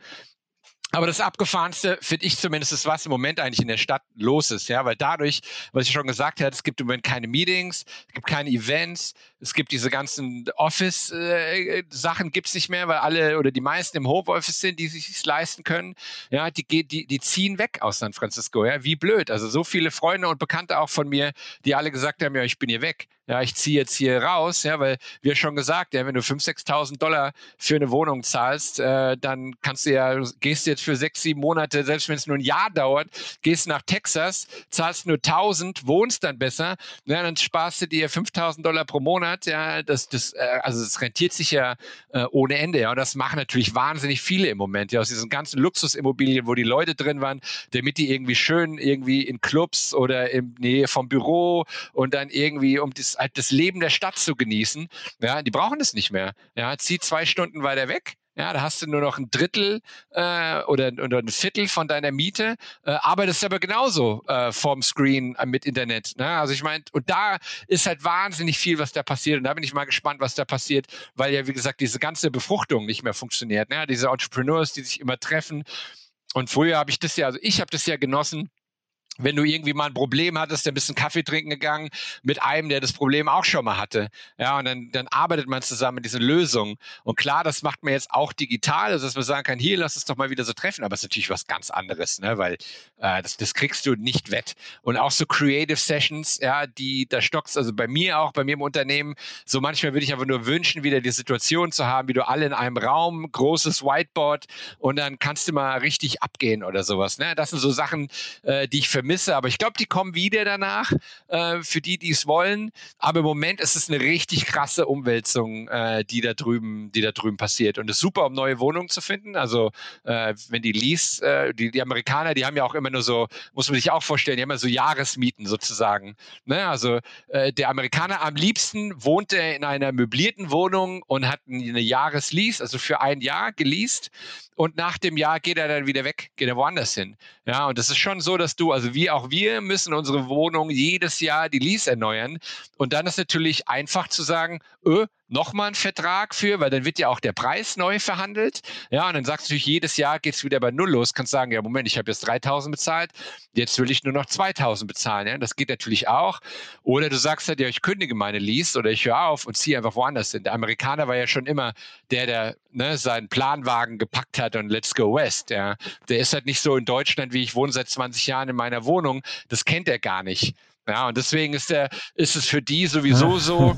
Aber das Abgefahrenste finde ich zumindest ist, was im Moment eigentlich in der Stadt los ist, ja, weil dadurch, was ich schon gesagt habe, es gibt im Moment keine Meetings, es gibt keine Events, es gibt diese ganzen Office-Sachen äh, gibt es nicht mehr, weil alle oder die meisten im Homeoffice sind, die sich leisten können. Ja, die, die, die ziehen weg aus San Francisco, ja, wie blöd. Also so viele Freunde und Bekannte auch von mir, die alle gesagt haben, ja, ich bin hier weg ja, ich ziehe jetzt hier raus, ja, weil wir schon gesagt, ja, wenn du 5.000, 6.000 Dollar für eine Wohnung zahlst, äh, dann kannst du ja, gehst du jetzt für sechs, sieben Monate, selbst wenn es nur ein Jahr dauert, gehst nach Texas, zahlst nur 1.000, wohnst dann besser, ja, dann sparst du dir 5.000 Dollar pro Monat, ja, das, das, äh, also das rentiert sich ja äh, ohne Ende, ja, und das machen natürlich wahnsinnig viele im Moment, ja, aus diesen ganzen Luxusimmobilien, wo die Leute drin waren, damit die irgendwie schön irgendwie in Clubs oder in Nähe vom Büro und dann irgendwie um das halt das Leben der Stadt zu genießen. Ja, die brauchen das nicht mehr. Ja, zieh zwei Stunden weiter weg. Ja, da hast du nur noch ein Drittel äh, oder, oder ein Viertel von deiner Miete, äh, arbeitest aber genauso äh, vorm Screen äh, mit Internet. Ne? Also ich meine, und da ist halt wahnsinnig viel, was da passiert. Und da bin ich mal gespannt, was da passiert, weil ja, wie gesagt, diese ganze Befruchtung nicht mehr funktioniert. Ne? Diese Entrepreneurs, die sich immer treffen. Und früher habe ich das ja, also ich habe das ja genossen wenn du irgendwie mal ein Problem hattest, dann bist du einen Kaffee trinken gegangen mit einem, der das Problem auch schon mal hatte. Ja, und dann, dann arbeitet man zusammen mit diesen Lösungen. Und klar, das macht man jetzt auch digital, also dass man sagen kann, hier, lass es doch mal wieder so treffen. Aber es ist natürlich was ganz anderes, ne? weil äh, das, das kriegst du nicht wett. Und auch so Creative Sessions, ja, die, da stockst, also bei mir auch, bei mir im Unternehmen, so manchmal würde ich einfach nur wünschen, wieder die Situation zu haben, wie du alle in einem Raum, großes Whiteboard und dann kannst du mal richtig abgehen oder sowas. Ne? Das sind so Sachen, äh, die ich für vermisse. Aber ich glaube, die kommen wieder danach, äh, für die, die es wollen. Aber im Moment ist es eine richtig krasse Umwälzung, äh, die da drüben, die da drüben passiert. Und es ist super, um neue Wohnungen zu finden. Also äh, wenn die Lease, äh, die, die Amerikaner, die haben ja auch immer nur so, muss man sich auch vorstellen, die haben ja so Jahresmieten sozusagen. Ne? Also äh, der Amerikaner am liebsten wohnt er in einer möblierten Wohnung und hat eine Jahreslease, also für ein Jahr geleast und nach dem Jahr geht er dann wieder weg, geht er woanders hin. Ja, und das ist schon so, dass du, also wie auch wir müssen unsere Wohnung jedes Jahr die Lease erneuern. Und dann ist natürlich einfach zu sagen, öh, nochmal einen Vertrag für, weil dann wird ja auch der Preis neu verhandelt. Ja, und dann sagst du natürlich, jedes Jahr geht es wieder bei Null los. Kannst sagen, ja, Moment, ich habe jetzt 3000 bezahlt, jetzt will ich nur noch 2000 bezahlen. Ja, das geht natürlich auch. Oder du sagst halt, ja, ich kündige meine Lease oder ich höre auf und ziehe einfach woanders hin. Der Amerikaner war ja schon immer der, der ne, seinen Planwagen gepackt hat und let's go west. Ja. Der ist halt nicht so in Deutschland, wie ich wohne seit 20 Jahren in meiner Wohnung. Das kennt er gar nicht. Ja, und deswegen ist, der, ist es für die sowieso so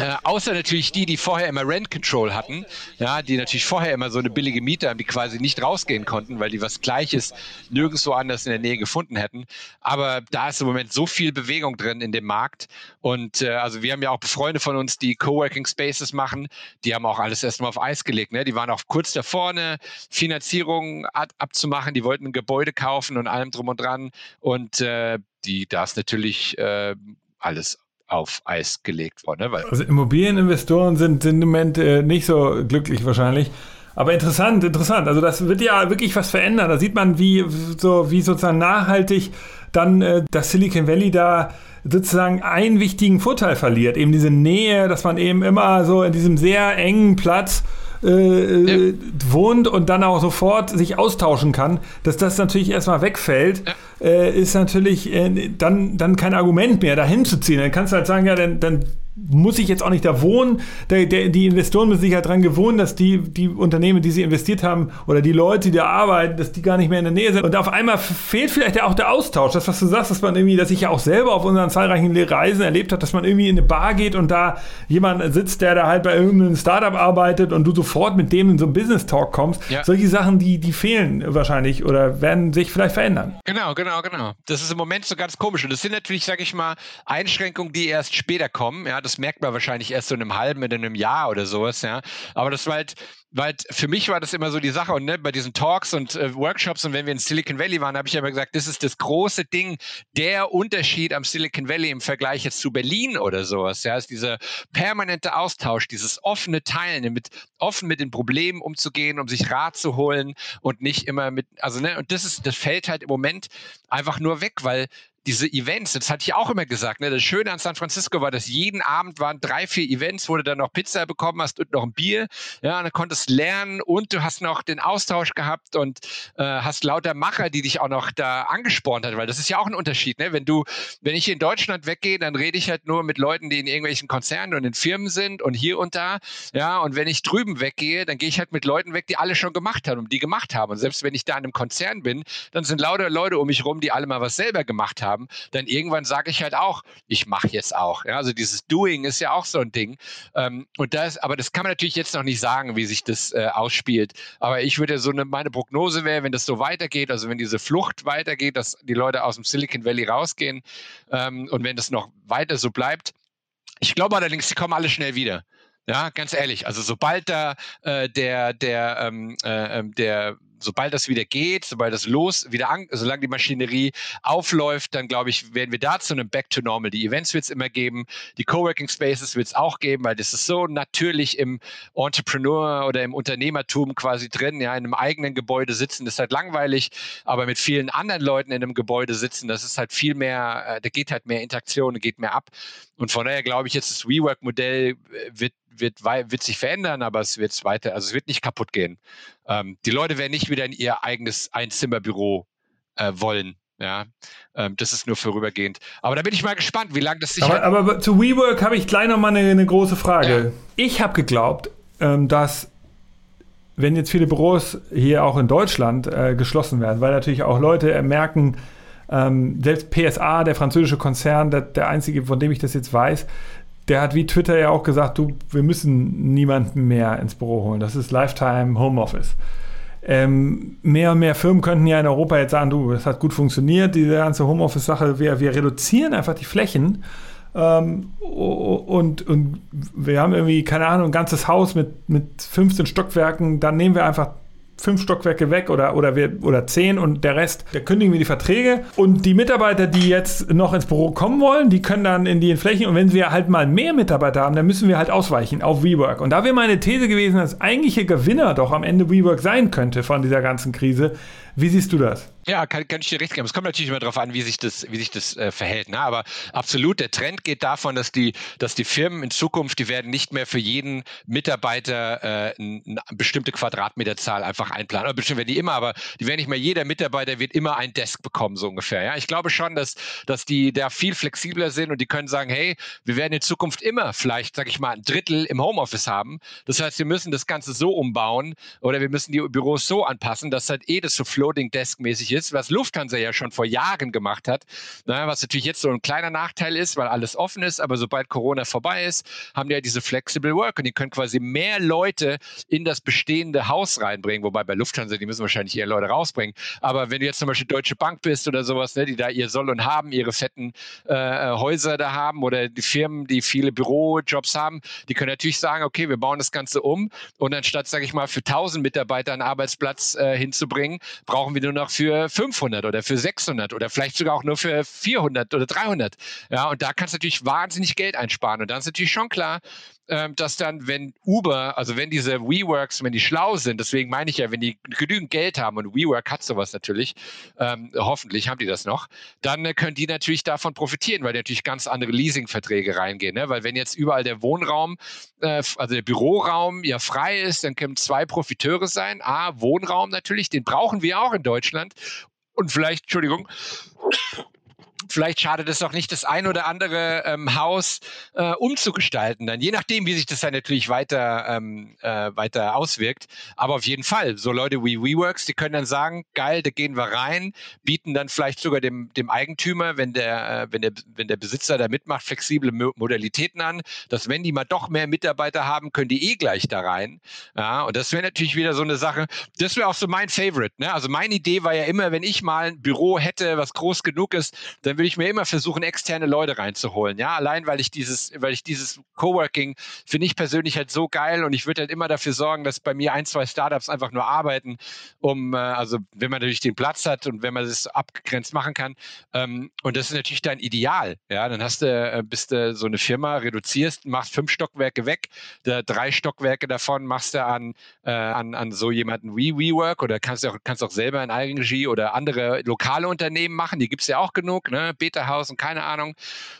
Äh, außer natürlich die, die vorher immer Rent Control hatten, ja, die natürlich vorher immer so eine billige Miete haben, die quasi nicht rausgehen konnten, weil die was Gleiches nirgendwo anders in der Nähe gefunden hätten. Aber da ist im Moment so viel Bewegung drin in dem Markt. Und äh, also wir haben ja auch Freunde von uns, die Coworking Spaces machen, die haben auch alles erstmal auf Eis gelegt. Ne? Die waren auch kurz davor, eine Finanzierung ab abzumachen. Die wollten ein Gebäude kaufen und allem drum und dran. Und äh, die, da ist natürlich äh, alles auf Eis gelegt worden. Ne? Weil also Immobilieninvestoren sind, sind im Moment äh, nicht so glücklich wahrscheinlich. Aber interessant, interessant. Also das wird ja wirklich was verändern. Da sieht man, wie, so, wie sozusagen nachhaltig dann äh, das Silicon Valley da sozusagen einen wichtigen Vorteil verliert. Eben diese Nähe, dass man eben immer so in diesem sehr engen Platz äh, ja. wohnt und dann auch sofort sich austauschen kann, dass das natürlich erstmal wegfällt, ja. Äh, ist natürlich äh, dann, dann kein Argument mehr, dahin zu ziehen. Dann kannst du halt sagen, ja, dann, dann muss ich jetzt auch nicht da wohnen. Der, der, die Investoren müssen sich ja daran gewohnen, dass die, die Unternehmen, die sie investiert haben, oder die Leute, die da arbeiten, dass die gar nicht mehr in der Nähe sind. Und auf einmal fehlt vielleicht auch der Austausch. Das, was du sagst, dass man irgendwie, dass ich ja auch selber auf unseren zahlreichen Reisen erlebt habe, dass man irgendwie in eine Bar geht und da jemand sitzt, der da halt bei irgendeinem Startup arbeitet und du sofort mit dem in so einen Business Talk kommst. Ja. Solche Sachen, die, die fehlen wahrscheinlich oder werden sich vielleicht verändern. Genau, genau, genau. Das ist im Moment so ganz komisch. Und das sind natürlich, sag ich mal, Einschränkungen, die erst später kommen. Ja, das merkt man wahrscheinlich erst so in einem halben, in einem Jahr oder sowas, ja. Aber das war halt, weil für mich war das immer so die Sache und ne, bei diesen Talks und äh, Workshops und wenn wir in Silicon Valley waren, habe ich immer gesagt, das ist das große Ding, der Unterschied am Silicon Valley im Vergleich jetzt zu Berlin oder sowas, ja, ist dieser permanente Austausch, dieses offene Teilen, mit offen mit den Problemen umzugehen, um sich Rat zu holen und nicht immer mit, also ne, und das ist, das fällt halt im Moment einfach nur weg, weil diese Events, das hatte ich auch immer gesagt, ne? das Schöne an San Francisco war, dass jeden Abend waren drei, vier Events, wo du dann noch Pizza bekommen hast und noch ein Bier, ja, und dann konntest lernen und du hast noch den Austausch gehabt und äh, hast lauter Macher, die dich auch noch da angespornt hat, weil das ist ja auch ein Unterschied, ne? wenn du, wenn ich in Deutschland weggehe, dann rede ich halt nur mit Leuten, die in irgendwelchen Konzernen und in Firmen sind und hier und da, ja, und wenn ich drüben weggehe, dann gehe ich halt mit Leuten weg, die alle schon gemacht haben und die gemacht haben und selbst wenn ich da in einem Konzern bin, dann sind lauter Leute um mich rum, die alle mal was selber gemacht haben haben, dann irgendwann sage ich halt auch, ich mache jetzt auch. Ja, also dieses Doing ist ja auch so ein Ding. Ähm, und das, aber das kann man natürlich jetzt noch nicht sagen, wie sich das äh, ausspielt. Aber ich würde so eine, meine Prognose wäre, wenn das so weitergeht, also wenn diese Flucht weitergeht, dass die Leute aus dem Silicon Valley rausgehen ähm, und wenn das noch weiter so bleibt, ich glaube allerdings, sie kommen alle schnell wieder. Ja, ganz ehrlich. Also sobald da äh, der, der, ähm, äh, ähm, der sobald das wieder geht, sobald das los, wieder an, solange die Maschinerie aufläuft, dann glaube ich, werden wir da zu einem Back to Normal. Die Events wird es immer geben, die Coworking Spaces wird es auch geben, weil das ist so natürlich im Entrepreneur oder im Unternehmertum quasi drin, ja, in einem eigenen Gebäude sitzen, das ist halt langweilig, aber mit vielen anderen Leuten in einem Gebäude sitzen, das ist halt viel mehr, äh, da geht halt mehr Interaktion, geht mehr ab. Und von daher glaube ich, jetzt das WeWork-Modell äh, wird wird, wird sich verändern, aber es wird weiter, also es wird nicht kaputt gehen. Ähm, die Leute werden nicht wieder in ihr eigenes Einzimmerbüro äh, wollen. Ja, ähm, das ist nur vorübergehend. Aber da bin ich mal gespannt, wie lange das sich. Aber, aber zu WeWork habe ich gleich noch mal eine, eine große Frage. Ja. Ich habe geglaubt, ähm, dass wenn jetzt viele Büros hier auch in Deutschland äh, geschlossen werden, weil natürlich auch Leute merken, ähm, selbst PSA, der französische Konzern, der, der einzige, von dem ich das jetzt weiß, der hat wie Twitter ja auch gesagt, du, wir müssen niemanden mehr ins Büro holen. Das ist Lifetime Homeoffice. Ähm, mehr und mehr Firmen könnten ja in Europa jetzt sagen, du, das hat gut funktioniert, diese ganze Homeoffice-Sache, wir, wir reduzieren einfach die Flächen ähm, und, und wir haben irgendwie, keine Ahnung, ein ganzes Haus mit, mit 15 Stockwerken, dann nehmen wir einfach fünf Stockwerke weg oder, oder, wir, oder zehn und der Rest, da kündigen wir die Verträge. Und die Mitarbeiter, die jetzt noch ins Büro kommen wollen, die können dann in die Flächen. Und wenn wir halt mal mehr Mitarbeiter haben, dann müssen wir halt ausweichen auf WeWork. Und da wäre meine These gewesen, dass eigentliche Gewinner doch am Ende WeWork sein könnte von dieser ganzen Krise. Wie siehst du das? Ja, kann, kann ich dir recht geben. Es kommt natürlich immer darauf an, wie sich das, wie sich das äh, verhält. Ne? Aber absolut, der Trend geht davon, dass die, dass die Firmen in Zukunft, die werden nicht mehr für jeden Mitarbeiter äh, eine bestimmte Quadratmeterzahl einfach einplanen. Oder bestimmt werden die immer, aber die werden nicht mehr, jeder Mitarbeiter wird immer ein Desk bekommen, so ungefähr. Ja? Ich glaube schon, dass, dass die da viel flexibler sind und die können sagen, hey, wir werden in Zukunft immer vielleicht, sag ich mal, ein Drittel im Homeoffice haben. Das heißt, wir müssen das Ganze so umbauen oder wir müssen die Büros so anpassen, dass halt eh das so Floating Desk mäßig ist, was Lufthansa ja schon vor Jahren gemacht hat. Na, was natürlich jetzt so ein kleiner Nachteil ist, weil alles offen ist, aber sobald Corona vorbei ist, haben die ja diese Flexible Work und die können quasi mehr Leute in das bestehende Haus reinbringen, wobei bei Lufthansa, die müssen wahrscheinlich eher Leute rausbringen. Aber wenn du jetzt zum Beispiel Deutsche Bank bist oder sowas, ne, die da ihr Soll und Haben, ihre fetten äh, Häuser da haben oder die Firmen, die viele Bürojobs haben, die können natürlich sagen, okay, wir bauen das Ganze um und anstatt, sage ich mal, für 1000 Mitarbeiter einen Arbeitsplatz äh, hinzubringen, brauchen wir nur noch für 500 oder für 600 oder vielleicht sogar auch nur für 400 oder 300. Ja, und da kannst du natürlich wahnsinnig Geld einsparen. Und dann ist natürlich schon klar, ähm, dass dann, wenn Uber, also wenn diese WeWorks, wenn die schlau sind, deswegen meine ich ja, wenn die genügend Geld haben und WeWork hat sowas natürlich, ähm, hoffentlich haben die das noch, dann äh, können die natürlich davon profitieren, weil die natürlich ganz andere Leasingverträge reingehen. Ne? Weil wenn jetzt überall der Wohnraum, äh, also der Büroraum ja frei ist, dann können zwei Profiteure sein. A, Wohnraum natürlich, den brauchen wir auch in Deutschland. Und vielleicht, Entschuldigung, vielleicht schadet es auch nicht, das ein oder andere ähm, Haus äh, umzugestalten. Dann je nachdem, wie sich das dann natürlich weiter, ähm, äh, weiter auswirkt. Aber auf jeden Fall, so Leute wie WeWorks, die können dann sagen, geil, da gehen wir rein, bieten dann vielleicht sogar dem, dem Eigentümer, wenn der, äh, wenn, der, wenn der Besitzer da mitmacht, flexible Mo Modalitäten an, dass wenn die mal doch mehr Mitarbeiter haben, können die eh gleich da rein. Ja, und das wäre natürlich wieder so eine Sache, das wäre auch so mein Favorite. Ne? Also meine Idee war ja immer, wenn ich mal ein Büro hätte, was groß genug ist, dann würde ich mir immer versuchen, externe Leute reinzuholen. Ja, allein weil ich dieses, weil ich dieses Coworking finde ich persönlich halt so geil und ich würde halt immer dafür sorgen, dass bei mir ein, zwei Startups einfach nur arbeiten, um, äh, also wenn man natürlich den Platz hat und wenn man das abgegrenzt machen kann. Ähm, und das ist natürlich dein Ideal. Ja, dann hast du, äh, bist du so eine Firma, reduzierst, machst fünf Stockwerke weg, da drei Stockwerke davon machst du an, äh, an, an so jemanden wie WeWork oder kannst auch, kannst auch selber in Eigenregie oder andere lokale Unternehmen machen, die gibt es ja auch genug, ne? Beta-Haus und keine Ahnung.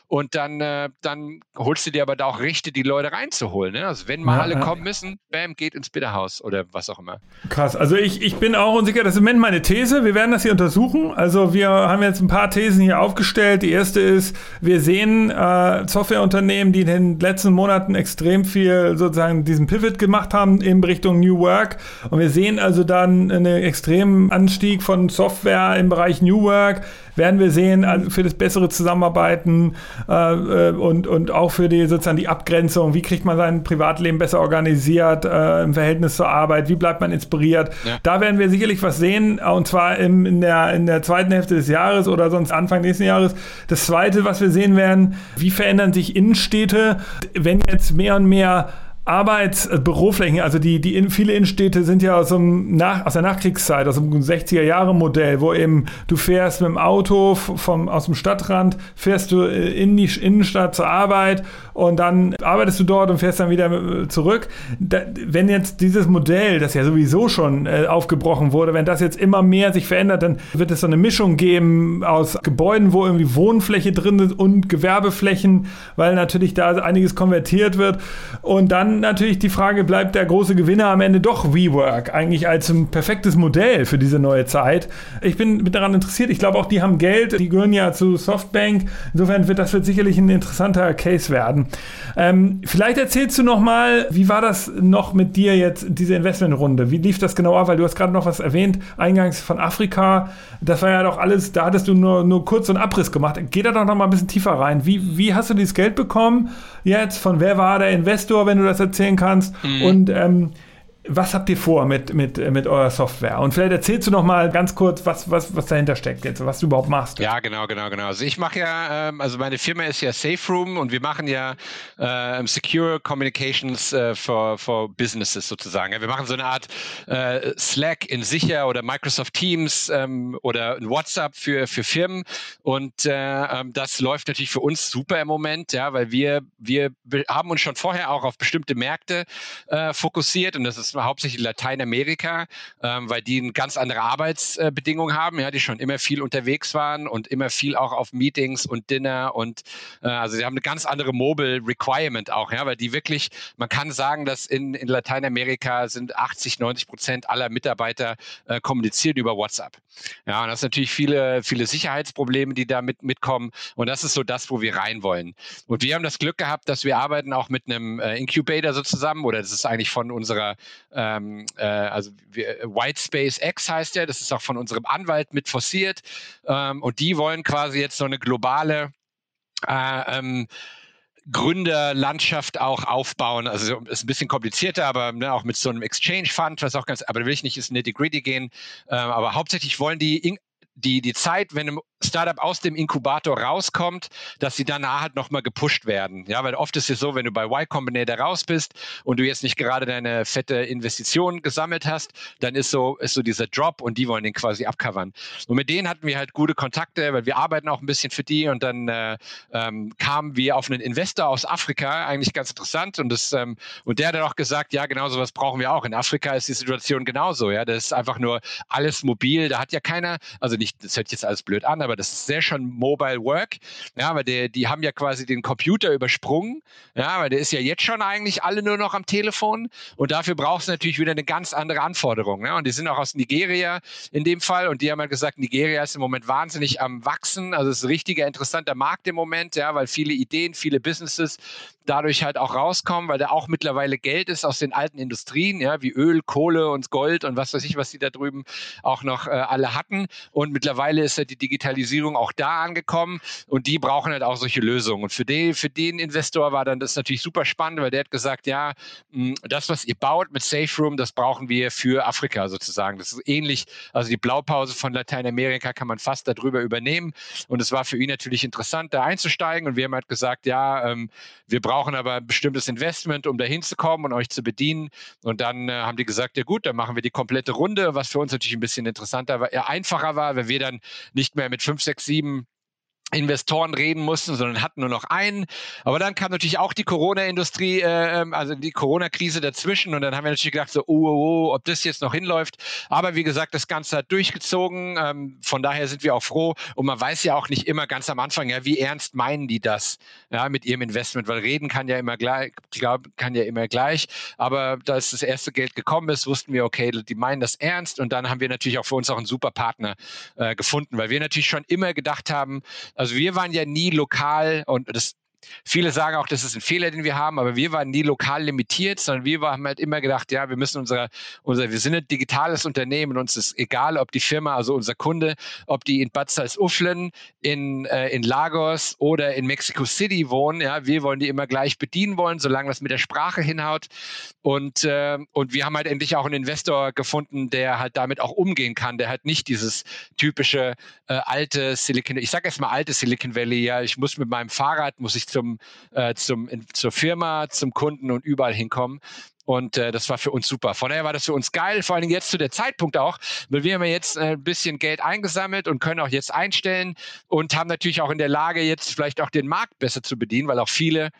Und dann, äh, dann holst du dir aber da auch Rechte, die Leute reinzuholen. Ne? Also wenn mal ja, alle ja. kommen müssen, bam, geht ins Beta-Haus oder was auch immer. Krass, also ich, ich bin auch unsicher, das ist im Moment meine These, wir werden das hier untersuchen. Also wir haben jetzt ein paar Thesen hier aufgestellt. Die erste ist, wir sehen äh, Softwareunternehmen, die in den letzten Monaten extrem viel sozusagen diesen Pivot gemacht haben in Richtung New Work. Und wir sehen also dann einen extremen Anstieg von Software im Bereich New Work werden wir sehen, also für das bessere Zusammenarbeiten äh, äh, und, und auch für die sozusagen die Abgrenzung, wie kriegt man sein Privatleben besser organisiert äh, im Verhältnis zur Arbeit, wie bleibt man inspiriert. Ja. Da werden wir sicherlich was sehen, und zwar im, in, der, in der zweiten Hälfte des Jahres oder sonst Anfang nächsten Jahres. Das zweite, was wir sehen werden, wie verändern sich Innenstädte, wenn jetzt mehr und mehr Arbeitsbüroflächen, äh, also die, die in, viele Innenstädte sind ja aus, dem Nach, aus der Nachkriegszeit, aus dem 60er-Jahre-Modell, wo eben du fährst mit dem Auto vom, aus dem Stadtrand, fährst du äh, in die Innenstadt zur Arbeit und dann arbeitest du dort und fährst dann wieder äh, zurück. Da, wenn jetzt dieses Modell, das ja sowieso schon äh, aufgebrochen wurde, wenn das jetzt immer mehr sich verändert, dann wird es so eine Mischung geben aus Gebäuden, wo irgendwie Wohnfläche drin ist und Gewerbeflächen, weil natürlich da einiges konvertiert wird und dann natürlich die Frage, bleibt der große Gewinner am Ende doch WeWork, eigentlich als ein perfektes Modell für diese neue Zeit. Ich bin daran interessiert. Ich glaube auch, die haben Geld, die gehören ja zu Softbank. Insofern wird das wird sicherlich ein interessanter Case werden. Ähm, vielleicht erzählst du noch mal, wie war das noch mit dir jetzt, diese Investmentrunde? Wie lief das genau ab? Weil du hast gerade noch was erwähnt, eingangs von Afrika. Das war ja doch alles, da hattest du nur, nur kurz so einen Abriss gemacht. Geh da doch noch mal ein bisschen tiefer rein. Wie, wie hast du dieses Geld bekommen jetzt? Von wer war der Investor, wenn du das erzählen kannst? Mhm. Und ähm, was habt ihr vor mit, mit, mit eurer Software? Und vielleicht erzählst du noch mal ganz kurz, was, was, was dahinter steckt jetzt, was du überhaupt machst. Ja, genau, genau, genau. Also ich mache ja, ähm, also meine Firma ist ja Safe Room und wir machen ja äh, Secure Communications äh, for, for Businesses sozusagen. Wir machen so eine Art äh, Slack in sicher oder Microsoft Teams ähm, oder WhatsApp für, für Firmen und äh, ähm, das läuft natürlich für uns super im Moment, ja, weil wir, wir haben uns schon vorher auch auf bestimmte Märkte äh, fokussiert und das ist hauptsächlich Lateinamerika, ähm, weil die eine ganz andere Arbeitsbedingungen haben, ja, die schon immer viel unterwegs waren und immer viel auch auf Meetings und Dinner und äh, also sie haben eine ganz andere Mobile Requirement auch, ja, weil die wirklich, man kann sagen, dass in, in Lateinamerika sind 80, 90 Prozent aller Mitarbeiter äh, kommunizieren über WhatsApp. Ja, und das sind natürlich viele, viele Sicherheitsprobleme, die da mit, mitkommen und das ist so das, wo wir rein wollen. Und wir haben das Glück gehabt, dass wir arbeiten auch mit einem äh, Incubator so zusammen oder das ist eigentlich von unserer ähm, äh, also wir, White Space X heißt der, das ist auch von unserem Anwalt mit forciert. Ähm, und die wollen quasi jetzt so eine globale äh, ähm, Gründerlandschaft auch aufbauen. Also ist ein bisschen komplizierter, aber ne, auch mit so einem Exchange Fund, was auch ganz, aber da will ich nicht ins Nitty Gritty gehen. Äh, aber hauptsächlich wollen die die, die Zeit, wenn ein Startup aus dem Inkubator rauskommt, dass sie danach halt nochmal gepusht werden. Ja, weil oft ist es so, wenn du bei Y Combinator raus bist und du jetzt nicht gerade deine fette Investition gesammelt hast, dann ist so, ist so dieser Drop und die wollen den quasi abcovern. Und mit denen hatten wir halt gute Kontakte, weil wir arbeiten auch ein bisschen für die und dann äh, ähm, kamen wir auf einen Investor aus Afrika, eigentlich ganz interessant und das, ähm, und der hat dann auch gesagt, ja, genau sowas brauchen wir auch. In Afrika ist die Situation genauso, ja, das ist einfach nur alles mobil, da hat ja keiner, also nicht nicht, das hört jetzt alles blöd an, aber das ist sehr schon Mobile Work. Ja, weil der, die haben ja quasi den Computer übersprungen. Ja, weil der ist ja jetzt schon eigentlich alle nur noch am Telefon. Und dafür brauchst du natürlich wieder eine ganz andere Anforderung. Ja? Und die sind auch aus Nigeria in dem Fall. Und die haben halt gesagt, Nigeria ist im Moment wahnsinnig am Wachsen. Also es ist ein richtiger, interessanter Markt im Moment, ja, weil viele Ideen, viele Businesses dadurch halt auch rauskommen, weil da auch mittlerweile Geld ist aus den alten Industrien, ja, wie Öl, Kohle und Gold und was weiß ich, was die da drüben auch noch äh, alle hatten. Und mittlerweile ist ja die Digitalisierung auch da angekommen und die brauchen halt auch solche Lösungen. Und für den, für den Investor war dann das natürlich super spannend, weil der hat gesagt, ja, hm, das, was ihr baut mit Safe Room, das brauchen wir für Afrika sozusagen. Das ist ähnlich, also die Blaupause von Lateinamerika kann man fast darüber übernehmen. Und es war für ihn natürlich interessant, da einzusteigen. Und wir haben halt gesagt, ja, ähm, wir brauchen aber ein bestimmtes Investment, um da hinzukommen und euch zu bedienen. Und dann äh, haben die gesagt, ja gut, dann machen wir die komplette Runde, was für uns natürlich ein bisschen interessanter war, eher einfacher war, weil wir dann nicht mehr mit fünf, sechs, sieben Investoren reden mussten, sondern hatten nur noch einen. Aber dann kam natürlich auch die Corona-Industrie, äh, ähm, also die Corona-Krise dazwischen und dann haben wir natürlich gedacht, so, oh, oh, oh, ob das jetzt noch hinläuft. Aber wie gesagt, das Ganze hat durchgezogen. Ähm, von daher sind wir auch froh und man weiß ja auch nicht immer ganz am Anfang, ja, wie ernst meinen die das ja, mit ihrem Investment, weil reden kann ja immer gleich, glaub, kann ja immer gleich. Aber da das erste Geld gekommen ist, wussten wir, okay, die meinen das ernst und dann haben wir natürlich auch für uns auch einen super Partner äh, gefunden, weil wir natürlich schon immer gedacht haben, also wir waren ja nie lokal und das Viele sagen auch, das ist ein Fehler, den wir haben, aber wir waren nie lokal limitiert, sondern wir haben halt immer gedacht, ja, wir müssen unsere, unser, wir sind ein digitales Unternehmen und uns ist egal, ob die Firma, also unser Kunde, ob die in Bad Salzuflen, in, äh, in Lagos oder in Mexico City wohnen, ja, wir wollen die immer gleich bedienen wollen, solange das mit der Sprache hinhaut. Und, äh, und wir haben halt endlich auch einen Investor gefunden, der halt damit auch umgehen kann, der halt nicht dieses typische äh, alte Silicon, ich sage erstmal alte Silicon Valley, ja, ich muss mit meinem Fahrrad, muss ich zum, äh, zum, in, zur Firma, zum Kunden und überall hinkommen. Und äh, das war für uns super. Von daher war das für uns geil, vor allen Dingen jetzt zu der Zeitpunkt auch, weil wir haben jetzt äh, ein bisschen Geld eingesammelt und können auch jetzt einstellen und haben natürlich auch in der Lage, jetzt vielleicht auch den Markt besser zu bedienen, weil auch viele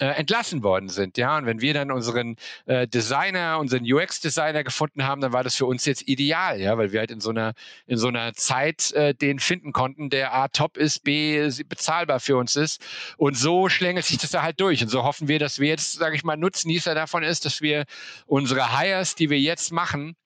äh, entlassen worden sind. Ja, und wenn wir dann unseren äh, Designer, unseren UX-Designer gefunden haben, dann war das für uns jetzt ideal, ja, weil wir halt in so einer in so einer Zeit äh, den finden konnten, der A top ist, B bezahlbar für uns ist. Und so schlängelt sich das da halt durch. Und so hoffen wir, dass wir jetzt, sage ich mal, Nutznießer davon ist, dass wir unsere Hires, die wir jetzt machen,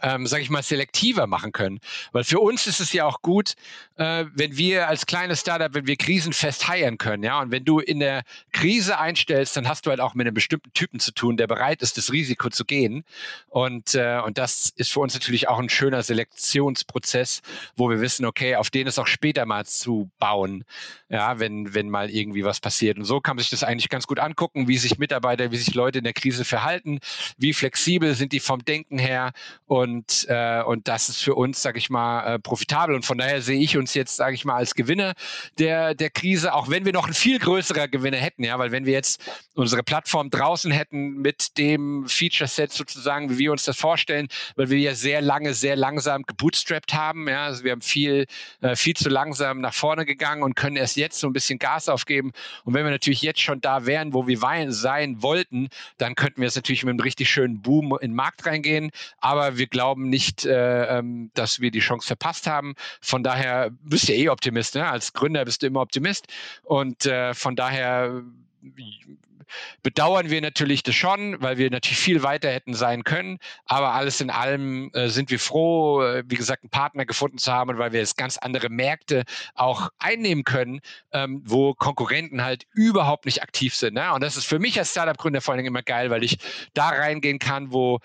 ähm, sage ich mal, selektiver machen können. Weil für uns ist es ja auch gut, äh, wenn wir als kleines Startup, wenn wir krisenfest heiern können, ja. Und wenn du in der Krise einstellst, dann hast du halt auch mit einem bestimmten Typen zu tun, der bereit ist, das Risiko zu gehen. Und, äh, und das ist für uns natürlich auch ein schöner Selektionsprozess, wo wir wissen, okay, auf den ist auch später mal zu bauen, ja, wenn, wenn mal irgendwie was passiert. Und so kann man sich das eigentlich ganz gut angucken, wie sich Mitarbeiter, wie sich Leute in der Krise verhalten, wie flexibel sind die vom Denken her. Und und, äh, und das ist für uns, sage ich mal, äh, profitabel. Und von daher sehe ich uns jetzt, sage ich mal, als Gewinner der, der Krise, auch wenn wir noch ein viel größerer Gewinner hätten, ja, weil wenn wir jetzt unsere Plattform draußen hätten mit dem Feature-Set sozusagen, wie wir uns das vorstellen, weil wir ja sehr lange, sehr langsam gebootstrapped haben, ja, also wir haben viel, äh, viel zu langsam nach vorne gegangen und können erst jetzt so ein bisschen Gas aufgeben. Und wenn wir natürlich jetzt schon da wären, wo wir sein wollten, dann könnten wir jetzt natürlich mit einem richtig schönen Boom in den Markt reingehen. Aber wir glauben nicht, äh, ähm, dass wir die Chance verpasst haben. Von daher bist du eh Optimist. Ne? Als Gründer bist du immer Optimist. Und äh, von daher bedauern wir natürlich das schon, weil wir natürlich viel weiter hätten sein können. Aber alles in allem äh, sind wir froh, äh, wie gesagt, einen Partner gefunden zu haben, weil wir jetzt ganz andere Märkte auch einnehmen können, ähm, wo Konkurrenten halt überhaupt nicht aktiv sind. Ne? Und das ist für mich als Startup-Gründer vor allen Dingen immer geil, weil ich da reingehen kann, wo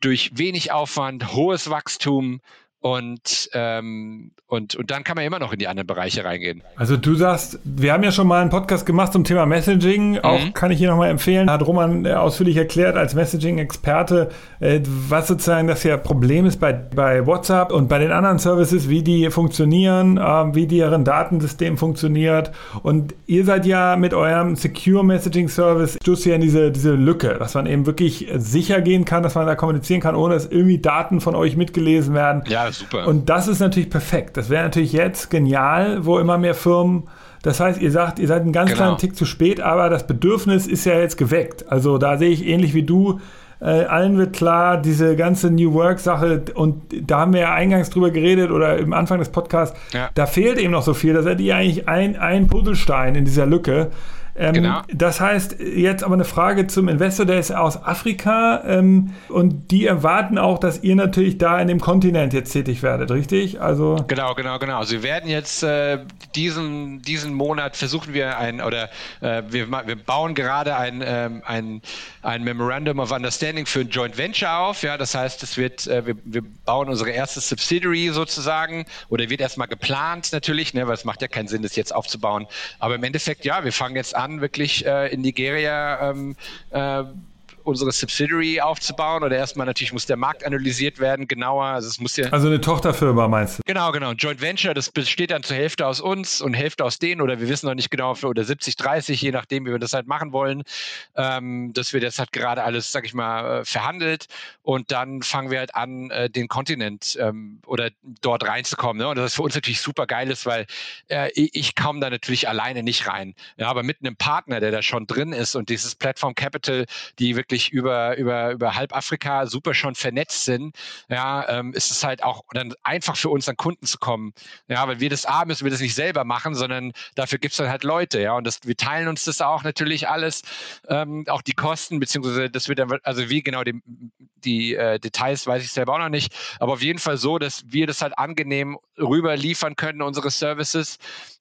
durch wenig Aufwand, hohes Wachstum und, ähm, und, und dann kann man immer noch in die anderen Bereiche reingehen. Also du sagst, wir haben ja schon mal einen Podcast gemacht zum Thema Messaging. Mhm. Auch kann ich hier nochmal empfehlen. Hat Roman äh, ausführlich erklärt als Messaging-Experte, äh, was sozusagen das ja Problem ist bei, bei WhatsApp und bei den anderen Services, wie die funktionieren, äh, wie deren Datensystem funktioniert. Und ihr seid ja mit eurem Secure Messaging Service, stoßt ja in diese, diese Lücke, dass man eben wirklich sicher gehen kann, dass man da kommunizieren kann, ohne dass irgendwie Daten von euch mitgelesen werden. Ja, super. Und das ist natürlich perfekt. Das wäre natürlich jetzt genial, wo immer mehr Firmen. Das heißt, ihr sagt, ihr seid einen ganz genau. kleinen Tick zu spät, aber das Bedürfnis ist ja jetzt geweckt. Also da sehe ich ähnlich wie du. Äh, allen wird klar, diese ganze New Work-Sache, und da haben wir ja eingangs drüber geredet oder im Anfang des Podcasts, ja. da fehlt eben noch so viel. Da seid ihr eigentlich ein, ein Puzzlestein in dieser Lücke. Ähm, genau. Das heißt, jetzt aber eine Frage zum Investor, der ist aus Afrika ähm, und die erwarten auch, dass ihr natürlich da in dem Kontinent jetzt tätig werdet, richtig? Also genau, genau, genau. Also wir werden jetzt äh, diesen, diesen Monat versuchen wir ein oder äh, wir, wir bauen gerade ein, ähm, ein, ein Memorandum of Understanding für ein Joint Venture auf. Ja, das heißt, es wird, äh, wir, wir bauen unsere erste Subsidiary sozusagen oder wird erstmal geplant natürlich, ne, weil es macht ja keinen Sinn, das jetzt aufzubauen. Aber im Endeffekt, ja, wir fangen jetzt an, wirklich äh, in Nigeria ähm, äh, unsere Subsidiary aufzubauen oder erstmal natürlich muss der Markt analysiert werden, genauer. Also es muss ja. Also eine Tochterfirma meinst du? Genau, genau. Joint Venture, das besteht dann zur Hälfte aus uns und Hälfte aus denen oder wir wissen noch nicht genau, oder 70, 30, je nachdem, wie wir das halt machen wollen. Ähm, das wird jetzt halt gerade alles, sag ich mal, äh, verhandelt und dann fangen wir halt an, äh, den Kontinent ähm, oder dort reinzukommen. Ne? Und das ist für uns natürlich super geil ist, weil äh, ich komme da natürlich alleine nicht rein. Ja, aber mit einem Partner, der da schon drin ist und dieses Platform Capital, die wirklich wirklich über, über, über halb Afrika super schon vernetzt sind, ja, ähm, ist es halt auch dann einfach für uns an Kunden zu kommen. Ja, weil wir das A müssen wir das nicht selber machen, sondern dafür gibt es dann halt Leute, ja. Und das, wir teilen uns das auch natürlich alles, ähm, auch die Kosten, beziehungsweise das wird dann, also wie genau die, die äh, Details weiß ich selber auch noch nicht, aber auf jeden Fall so, dass wir das halt angenehm rüber liefern können, unsere Services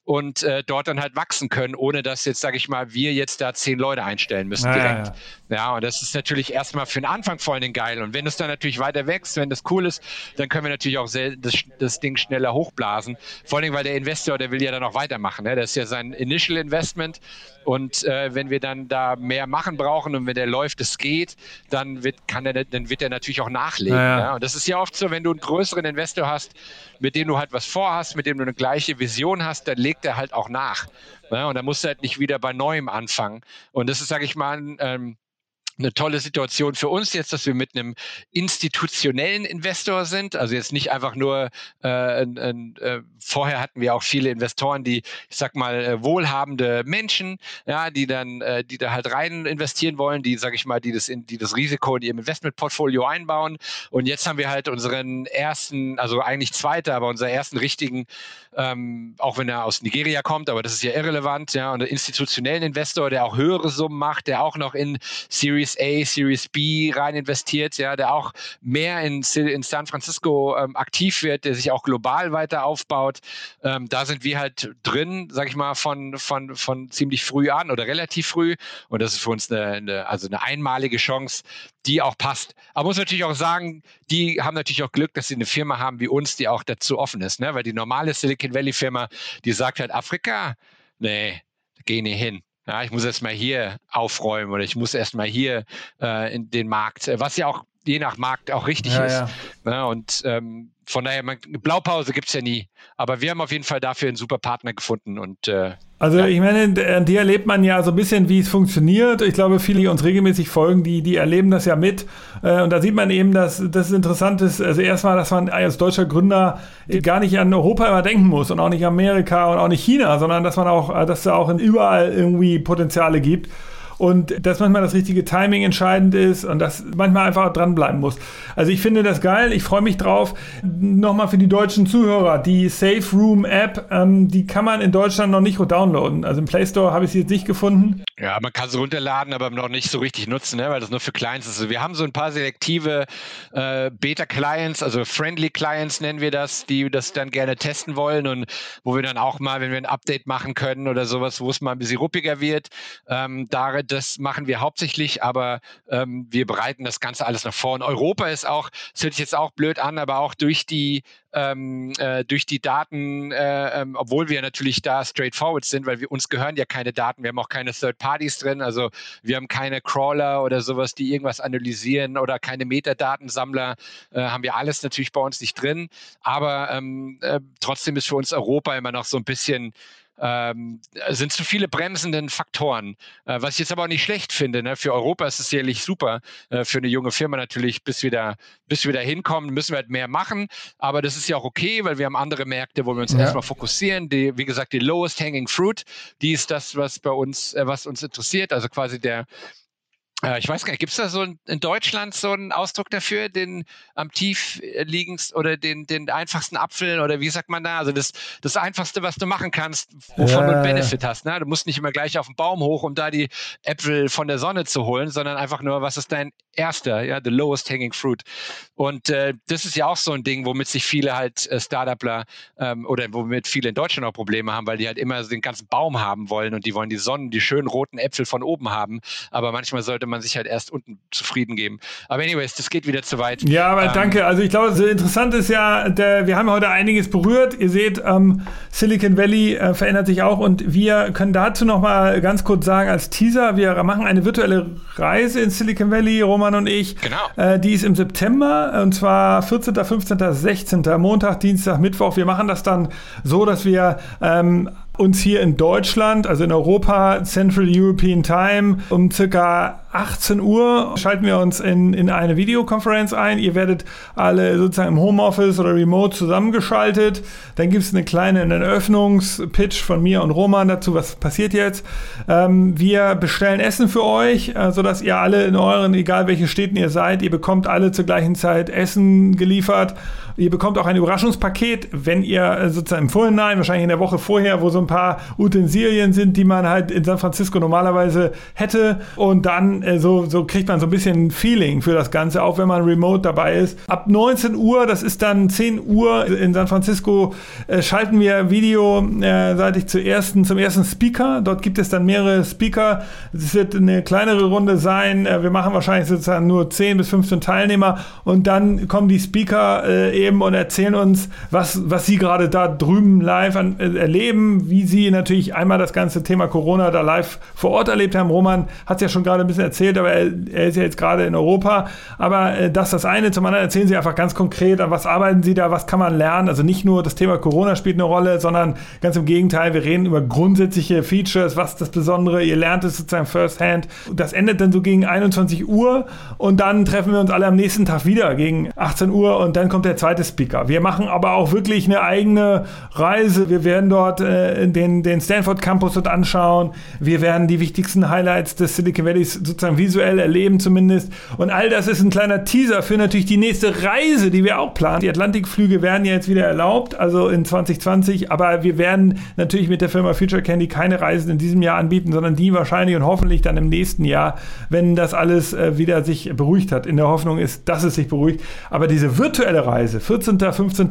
und äh, dort dann halt wachsen können, ohne dass jetzt, sage ich mal, wir jetzt da zehn Leute einstellen müssen ja, direkt. Ja, ja. ja, und das ist natürlich erstmal für den Anfang vor allen Dingen geil. Und wenn es dann natürlich weiter wächst, wenn das cool ist, dann können wir natürlich auch das, das Ding schneller hochblasen. Vor allen Dingen, weil der Investor, der will ja dann auch weitermachen. Ne? Das ist ja sein Initial Investment. Und äh, wenn wir dann da mehr machen brauchen und wenn der läuft, es geht, dann wird, kann er, dann wird er natürlich auch nachlegen. Ja. Und das ist ja oft so, wenn du einen größeren Investor hast, mit dem du halt was vorhast, mit dem du eine gleiche Vision hast, dann legt er halt auch nach. Ja, und dann musst du halt nicht wieder bei Neuem anfangen. Und das ist, sage ich mal, ein, ähm, eine tolle Situation für uns jetzt, dass wir mit einem institutionellen Investor sind. Also jetzt nicht einfach nur, äh, ein, ein, äh, vorher hatten wir auch viele Investoren, die, ich sag mal, äh, wohlhabende Menschen, ja, die dann, äh, die da halt rein investieren wollen, die, sag ich mal, die das, in, die das Risiko in ihrem Investmentportfolio einbauen. Und jetzt haben wir halt unseren ersten, also eigentlich zweiter, aber unseren ersten richtigen, ähm, auch wenn er aus Nigeria kommt, aber das ist ja irrelevant, ja, und einen institutionellen Investor, der auch höhere Summen macht, der auch noch in Series Series A, Series B rein investiert, ja, der auch mehr in, in San Francisco ähm, aktiv wird, der sich auch global weiter aufbaut. Ähm, da sind wir halt drin, sag ich mal, von, von, von ziemlich früh an oder relativ früh. Und das ist für uns eine, eine also eine einmalige Chance, die auch passt. Aber muss natürlich auch sagen, die haben natürlich auch Glück, dass sie eine Firma haben wie uns, die auch dazu offen ist, ne? Weil die normale Silicon Valley Firma, die sagt halt Afrika, nee, geh nicht hin. Ja, ich muss erst mal hier aufräumen oder ich muss erst mal hier äh, in den Markt, äh, was ja auch je nach Markt auch richtig ja, ist. Ja. Ja, und ähm, von daher, man, Blaupause gibt es ja nie. Aber wir haben auf jeden Fall dafür einen super Partner gefunden und äh, also ja. ich meine, die erlebt man ja so ein bisschen, wie es funktioniert. Ich glaube, viele, die uns regelmäßig folgen, die, die erleben das ja mit. Äh, und da sieht man eben, dass das interessant ist. Also erstmal, dass man als deutscher Gründer gar nicht an Europa immer denken muss und auch nicht Amerika und auch nicht China, sondern dass man auch, dass es auch in überall irgendwie Potenziale gibt und dass manchmal das richtige Timing entscheidend ist und dass manchmal einfach dranbleiben muss. Also ich finde das geil, ich freue mich drauf. Nochmal für die deutschen Zuhörer, die Safe Room App, ähm, die kann man in Deutschland noch nicht downloaden. Also im Play Store habe ich sie jetzt nicht gefunden. Ja, man kann sie runterladen, aber noch nicht so richtig nutzen, ne? weil das nur für Clients ist. Wir haben so ein paar selektive äh, Beta-Clients, also Friendly Clients nennen wir das, die das dann gerne testen wollen und wo wir dann auch mal, wenn wir ein Update machen können oder sowas, wo es mal ein bisschen ruppiger wird, ähm, da, das machen wir hauptsächlich, aber ähm, wir bereiten das Ganze alles noch vor. Und Europa ist auch, das hört sich jetzt auch blöd an, aber auch durch die ähm, äh, durch die Daten, äh, ähm, obwohl wir natürlich da straightforward sind, weil wir uns gehören ja keine Daten, wir haben auch keine Third Parties drin, also wir haben keine Crawler oder sowas, die irgendwas analysieren oder keine Metadatensammler, äh, haben wir alles natürlich bei uns nicht drin. Aber ähm, äh, trotzdem ist für uns Europa immer noch so ein bisschen ähm, sind zu viele bremsenden Faktoren. Äh, was ich jetzt aber auch nicht schlecht finde. Ne? Für Europa ist es sicherlich super. Äh, für eine junge Firma natürlich, bis wir, da, bis wir da hinkommen, müssen wir halt mehr machen. Aber das ist ja auch okay, weil wir haben andere Märkte, wo wir uns ja. erstmal fokussieren. Die, wie gesagt, die lowest hanging fruit, die ist das, was bei uns, äh, was uns interessiert. Also quasi der, ich weiß gar nicht, gibt es da so in Deutschland so einen Ausdruck dafür, den am tief liegendsten oder den, den einfachsten Apfel oder wie sagt man da? Also das, das Einfachste, was du machen kannst, wovon ja. du einen Benefit hast. Ne? Du musst nicht immer gleich auf den Baum hoch, um da die Äpfel von der Sonne zu holen, sondern einfach nur, was ist dein erster, ja, the lowest hanging fruit. Und äh, das ist ja auch so ein Ding, womit sich viele halt äh, Startupler ähm, oder womit viele in Deutschland auch Probleme haben, weil die halt immer den ganzen Baum haben wollen und die wollen die Sonnen, die schönen roten Äpfel von oben haben. Aber manchmal sollte man sich halt erst unten zufrieden geben. Aber anyways, das geht wieder zu weit. Ja, aber ähm, danke. Also ich glaube, interessant ist ja, der, wir haben heute einiges berührt. Ihr seht, ähm, Silicon Valley äh, verändert sich auch und wir können dazu noch mal ganz kurz sagen als Teaser, wir machen eine virtuelle Reise in Silicon Valley, Roman und ich. Genau. Äh, die ist im September und zwar 14., 15., 16., Montag, Dienstag, Mittwoch. Wir machen das dann so, dass wir ähm, uns hier in Deutschland, also in Europa, Central European Time, um circa 18 Uhr schalten wir uns in, in eine Videokonferenz ein. Ihr werdet alle sozusagen im Homeoffice oder remote zusammengeschaltet. Dann gibt es eine kleine Eröffnungspitch von mir und Roman dazu, was passiert jetzt. Ähm, wir bestellen Essen für euch, äh, sodass ihr alle in euren, egal welche Städten ihr seid, ihr bekommt alle zur gleichen Zeit Essen geliefert. Ihr bekommt auch ein Überraschungspaket, wenn ihr äh, sozusagen im Vorhinein, wahrscheinlich in der Woche vorher, wo so ein paar Utensilien sind, die man halt in San Francisco normalerweise hätte. Und dann äh, so, so kriegt man so ein bisschen Feeling für das Ganze, auch wenn man remote dabei ist. Ab 19 Uhr, das ist dann 10 Uhr in San Francisco, äh, schalten wir Video äh, zum ersten, zum ersten Speaker. Dort gibt es dann mehrere Speaker. Es wird eine kleinere Runde sein. Äh, wir machen wahrscheinlich sozusagen nur 10 bis 15 Teilnehmer und dann kommen die Speaker äh, eben und erzählen uns, was, was sie gerade da drüben live an, äh, erleben, wie sie natürlich einmal das ganze Thema Corona da live vor Ort erlebt haben. Roman hat es ja schon gerade ein bisschen erzählt, aber er, er ist ja jetzt gerade in Europa. Aber äh, das das eine, zum anderen erzählen sie einfach ganz konkret, an was arbeiten sie da, was kann man lernen. Also nicht nur das Thema Corona spielt eine Rolle, sondern ganz im Gegenteil, wir reden über grundsätzliche Features, was das Besondere, ihr lernt es sozusagen first hand. Das endet dann so gegen 21 Uhr und dann treffen wir uns alle am nächsten Tag wieder gegen 18 Uhr und dann kommt der zweite Speaker. Wir machen aber auch wirklich eine eigene Reise. Wir werden dort äh, den den, Stanford Campus dort anschauen. Wir werden die wichtigsten Highlights des Silicon Valleys sozusagen visuell erleben zumindest. Und all das ist ein kleiner Teaser für natürlich die nächste Reise, die wir auch planen. Die Atlantikflüge werden ja jetzt wieder erlaubt, also in 2020. Aber wir werden natürlich mit der Firma Future Candy keine Reisen in diesem Jahr anbieten, sondern die wahrscheinlich und hoffentlich dann im nächsten Jahr, wenn das alles äh, wieder sich beruhigt hat. In der Hoffnung ist, dass es sich beruhigt. Aber diese virtuelle Reise, 14., 15.,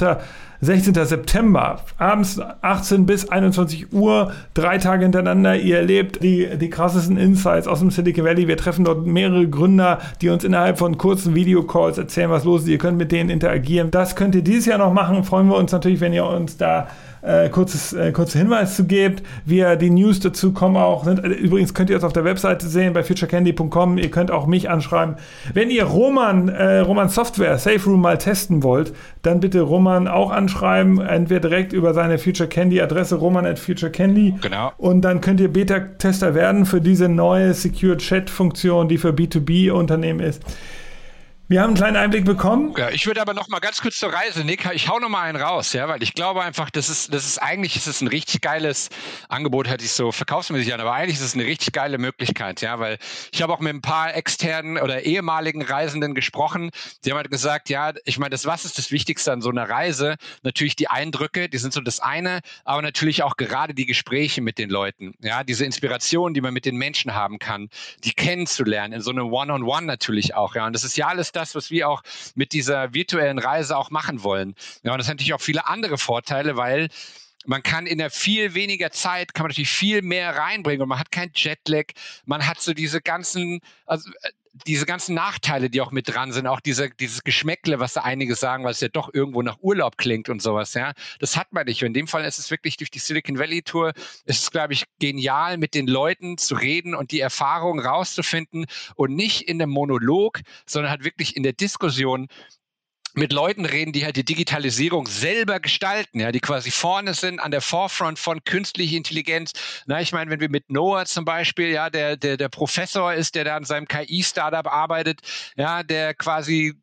16. September, abends 18 bis 21 Uhr, drei Tage hintereinander. Ihr erlebt die, die krassesten Insights aus dem Silicon Valley. Wir treffen dort mehrere Gründer, die uns innerhalb von kurzen Videocalls erzählen, was los ist. Ihr könnt mit denen interagieren. Das könnt ihr dieses Jahr noch machen. Freuen wir uns natürlich, wenn ihr uns da äh, kurzes, äh, kurzer Hinweis zu gebt. Wir, die News dazu kommen auch, sind, äh, übrigens könnt ihr das auf der Webseite sehen, bei futurecandy.com. Ihr könnt auch mich anschreiben. Wenn ihr Roman, äh, Roman Software, Safe Room mal testen wollt, dann bitte Roman auch anschreiben, entweder direkt über seine Future Candy Adresse, roman at Future Candy. Genau. Und dann könnt ihr Beta-Tester werden für diese neue Secure Chat-Funktion, die für B2B-Unternehmen ist. Wir haben einen kleinen Einblick bekommen. Ja, ich würde aber noch mal ganz kurz zur Reise, Nick, ich hau noch mal einen raus, ja, weil ich glaube einfach, das ist, das ist eigentlich, ist es ein richtig geiles Angebot, hätte ich so verkaufsmäßig an, aber eigentlich ist es eine richtig geile Möglichkeit, ja, weil ich habe auch mit ein paar externen oder ehemaligen Reisenden gesprochen, die haben halt gesagt, ja, ich meine, das was ist das Wichtigste an so einer Reise? Natürlich die Eindrücke, die sind so das eine, aber natürlich auch gerade die Gespräche mit den Leuten, ja, diese Inspiration, die man mit den Menschen haben kann, die kennenzulernen, in so einem One-on-One -on -One natürlich auch, ja, und das ist ja alles das, was wir auch mit dieser virtuellen Reise auch machen wollen. Ja, und das hat natürlich auch viele andere Vorteile, weil man kann in der viel weniger Zeit, kann man natürlich viel mehr reinbringen und man hat kein Jetlag, man hat so diese ganzen, also äh, diese ganzen Nachteile, die auch mit dran sind, auch diese, dieses Geschmäckle, was da einige sagen, was ja doch irgendwo nach Urlaub klingt und sowas, ja, das hat man nicht. Und in dem Fall ist es wirklich durch die Silicon Valley Tour, ist es, glaube ich, genial, mit den Leuten zu reden und die Erfahrung rauszufinden und nicht in dem Monolog, sondern halt wirklich in der Diskussion mit Leuten reden, die halt die Digitalisierung selber gestalten, ja, die quasi vorne sind an der Forefront von künstlicher Intelligenz. Na, ich meine, wenn wir mit Noah zum Beispiel, ja, der, der, der Professor ist, der da an seinem KI-Startup arbeitet, ja, der quasi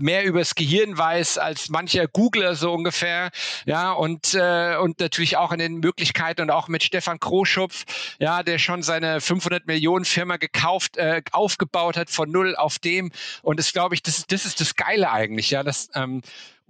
mehr übers Gehirn weiß als mancher Googler so ungefähr. Ja, und, äh, und natürlich auch in den Möglichkeiten und auch mit Stefan Kroschupf, ja, der schon seine 500 Millionen Firma gekauft, äh, aufgebaut hat von null auf dem. Und das glaube ich, das, das ist das Geile eigentlich, ja, dass ähm,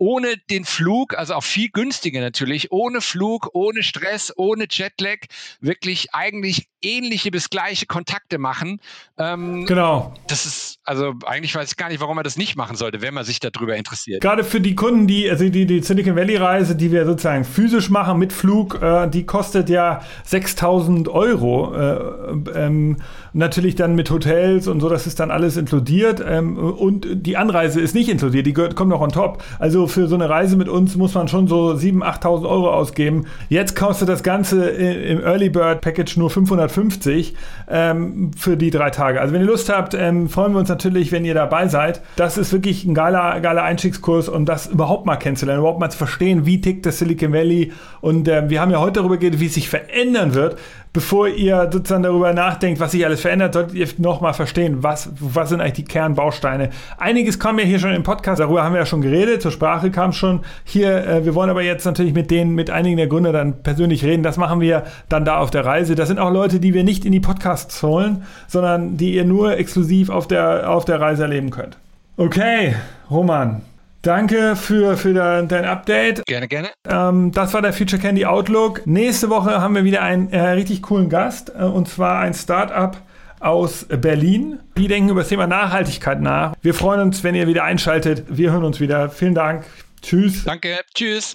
ohne den Flug, also auch viel günstiger natürlich, ohne Flug, ohne Stress, ohne Jetlag, wirklich eigentlich ähnliche bis gleiche Kontakte machen. Ähm, genau. Das ist, also eigentlich weiß ich gar nicht, warum man das nicht machen sollte, wenn man sich darüber interessiert. Gerade für die Kunden, die, also die, die Silicon Valley Reise, die wir sozusagen physisch machen mit Flug, äh, die kostet ja 6000 Euro. Äh, ähm, natürlich dann mit Hotels und so, das ist dann alles inkludiert. Ähm, und die Anreise ist nicht inkludiert, die gehört, kommt noch on top. Also für so eine Reise mit uns muss man schon so 7.000, 8.000 Euro ausgeben. Jetzt kostet das Ganze im Early Bird Package nur 550 ähm, für die drei Tage. Also wenn ihr Lust habt, ähm, freuen wir uns natürlich, wenn ihr dabei seid. Das ist wirklich ein geiler, geiler Einstiegskurs und das überhaupt mal kennenzulernen, überhaupt mal zu verstehen, wie tickt das Silicon Valley. Und äh, wir haben ja heute darüber geredet, wie es sich verändern wird bevor ihr sozusagen darüber nachdenkt, was sich alles verändert, solltet ihr nochmal verstehen, was, was sind eigentlich die Kernbausteine. Einiges kam ja hier schon im Podcast, darüber haben wir ja schon geredet, zur Sprache kam schon hier. Äh, wir wollen aber jetzt natürlich mit denen, mit einigen der Gründer dann persönlich reden. Das machen wir dann da auf der Reise. Das sind auch Leute, die wir nicht in die Podcasts holen, sondern die ihr nur exklusiv auf der, auf der Reise erleben könnt. Okay, Roman, Danke für, für dein Update. Gerne, gerne. Ähm, das war der Future Candy Outlook. Nächste Woche haben wir wieder einen äh, richtig coolen Gast äh, und zwar ein Startup aus Berlin. Die denken über das Thema Nachhaltigkeit nach. Wir freuen uns, wenn ihr wieder einschaltet. Wir hören uns wieder. Vielen Dank. Tschüss. Danke. Tschüss.